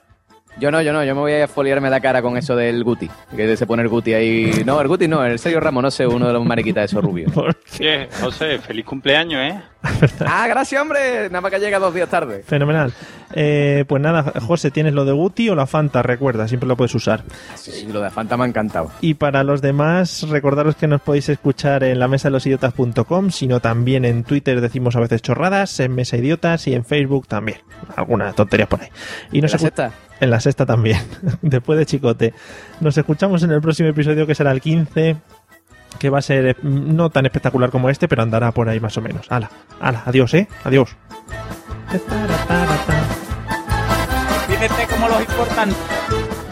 Yo no, yo no, yo me voy a foliarme la cara con eso del Guti. Que se pone el Guti ahí. No, el Guti no, el Sergio Ramos, no sé, uno de los mariquitas de esos rubios. Oye, José, feliz cumpleaños, ¿eh? ah, gracias, hombre. Nada más que llega dos días tarde. Fenomenal. Eh, pues nada, José, ¿tienes lo de Guti o la Fanta? Recuerda, siempre lo puedes usar. Sí, sí, lo de Fanta me ha encantado. Y para los demás, recordaros que nos podéis escuchar en la mesa de los idiotas.com, sino también en Twitter decimos a veces chorradas, en Mesa Idiotas y en Facebook también. Algunas tonterías por ahí. Y nos ¿La escu- sexta? En la sexta también, después de Chicote. Nos escuchamos en el próximo episodio que será el 15, que va a ser eh, no tan espectacular como este, pero andará por ahí más o menos. Hala, hala, adiós, ¿eh? Adiós. Fíjate como los importantes.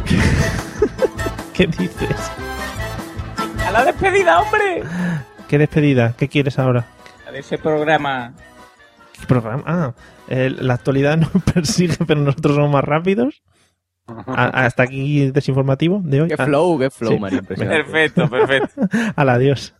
¿Qué dices? A la despedida, hombre. ¿Qué despedida? ¿Qué quieres ahora? A de ese programa. ¿Qué programa? Ah, la actualidad nos persigue, pero nosotros somos más rápidos. A- hasta aquí desinformativo de hoy. Qué Ah, flow, qué flow, sí. María. Perfecto, perfecto. Al adiós.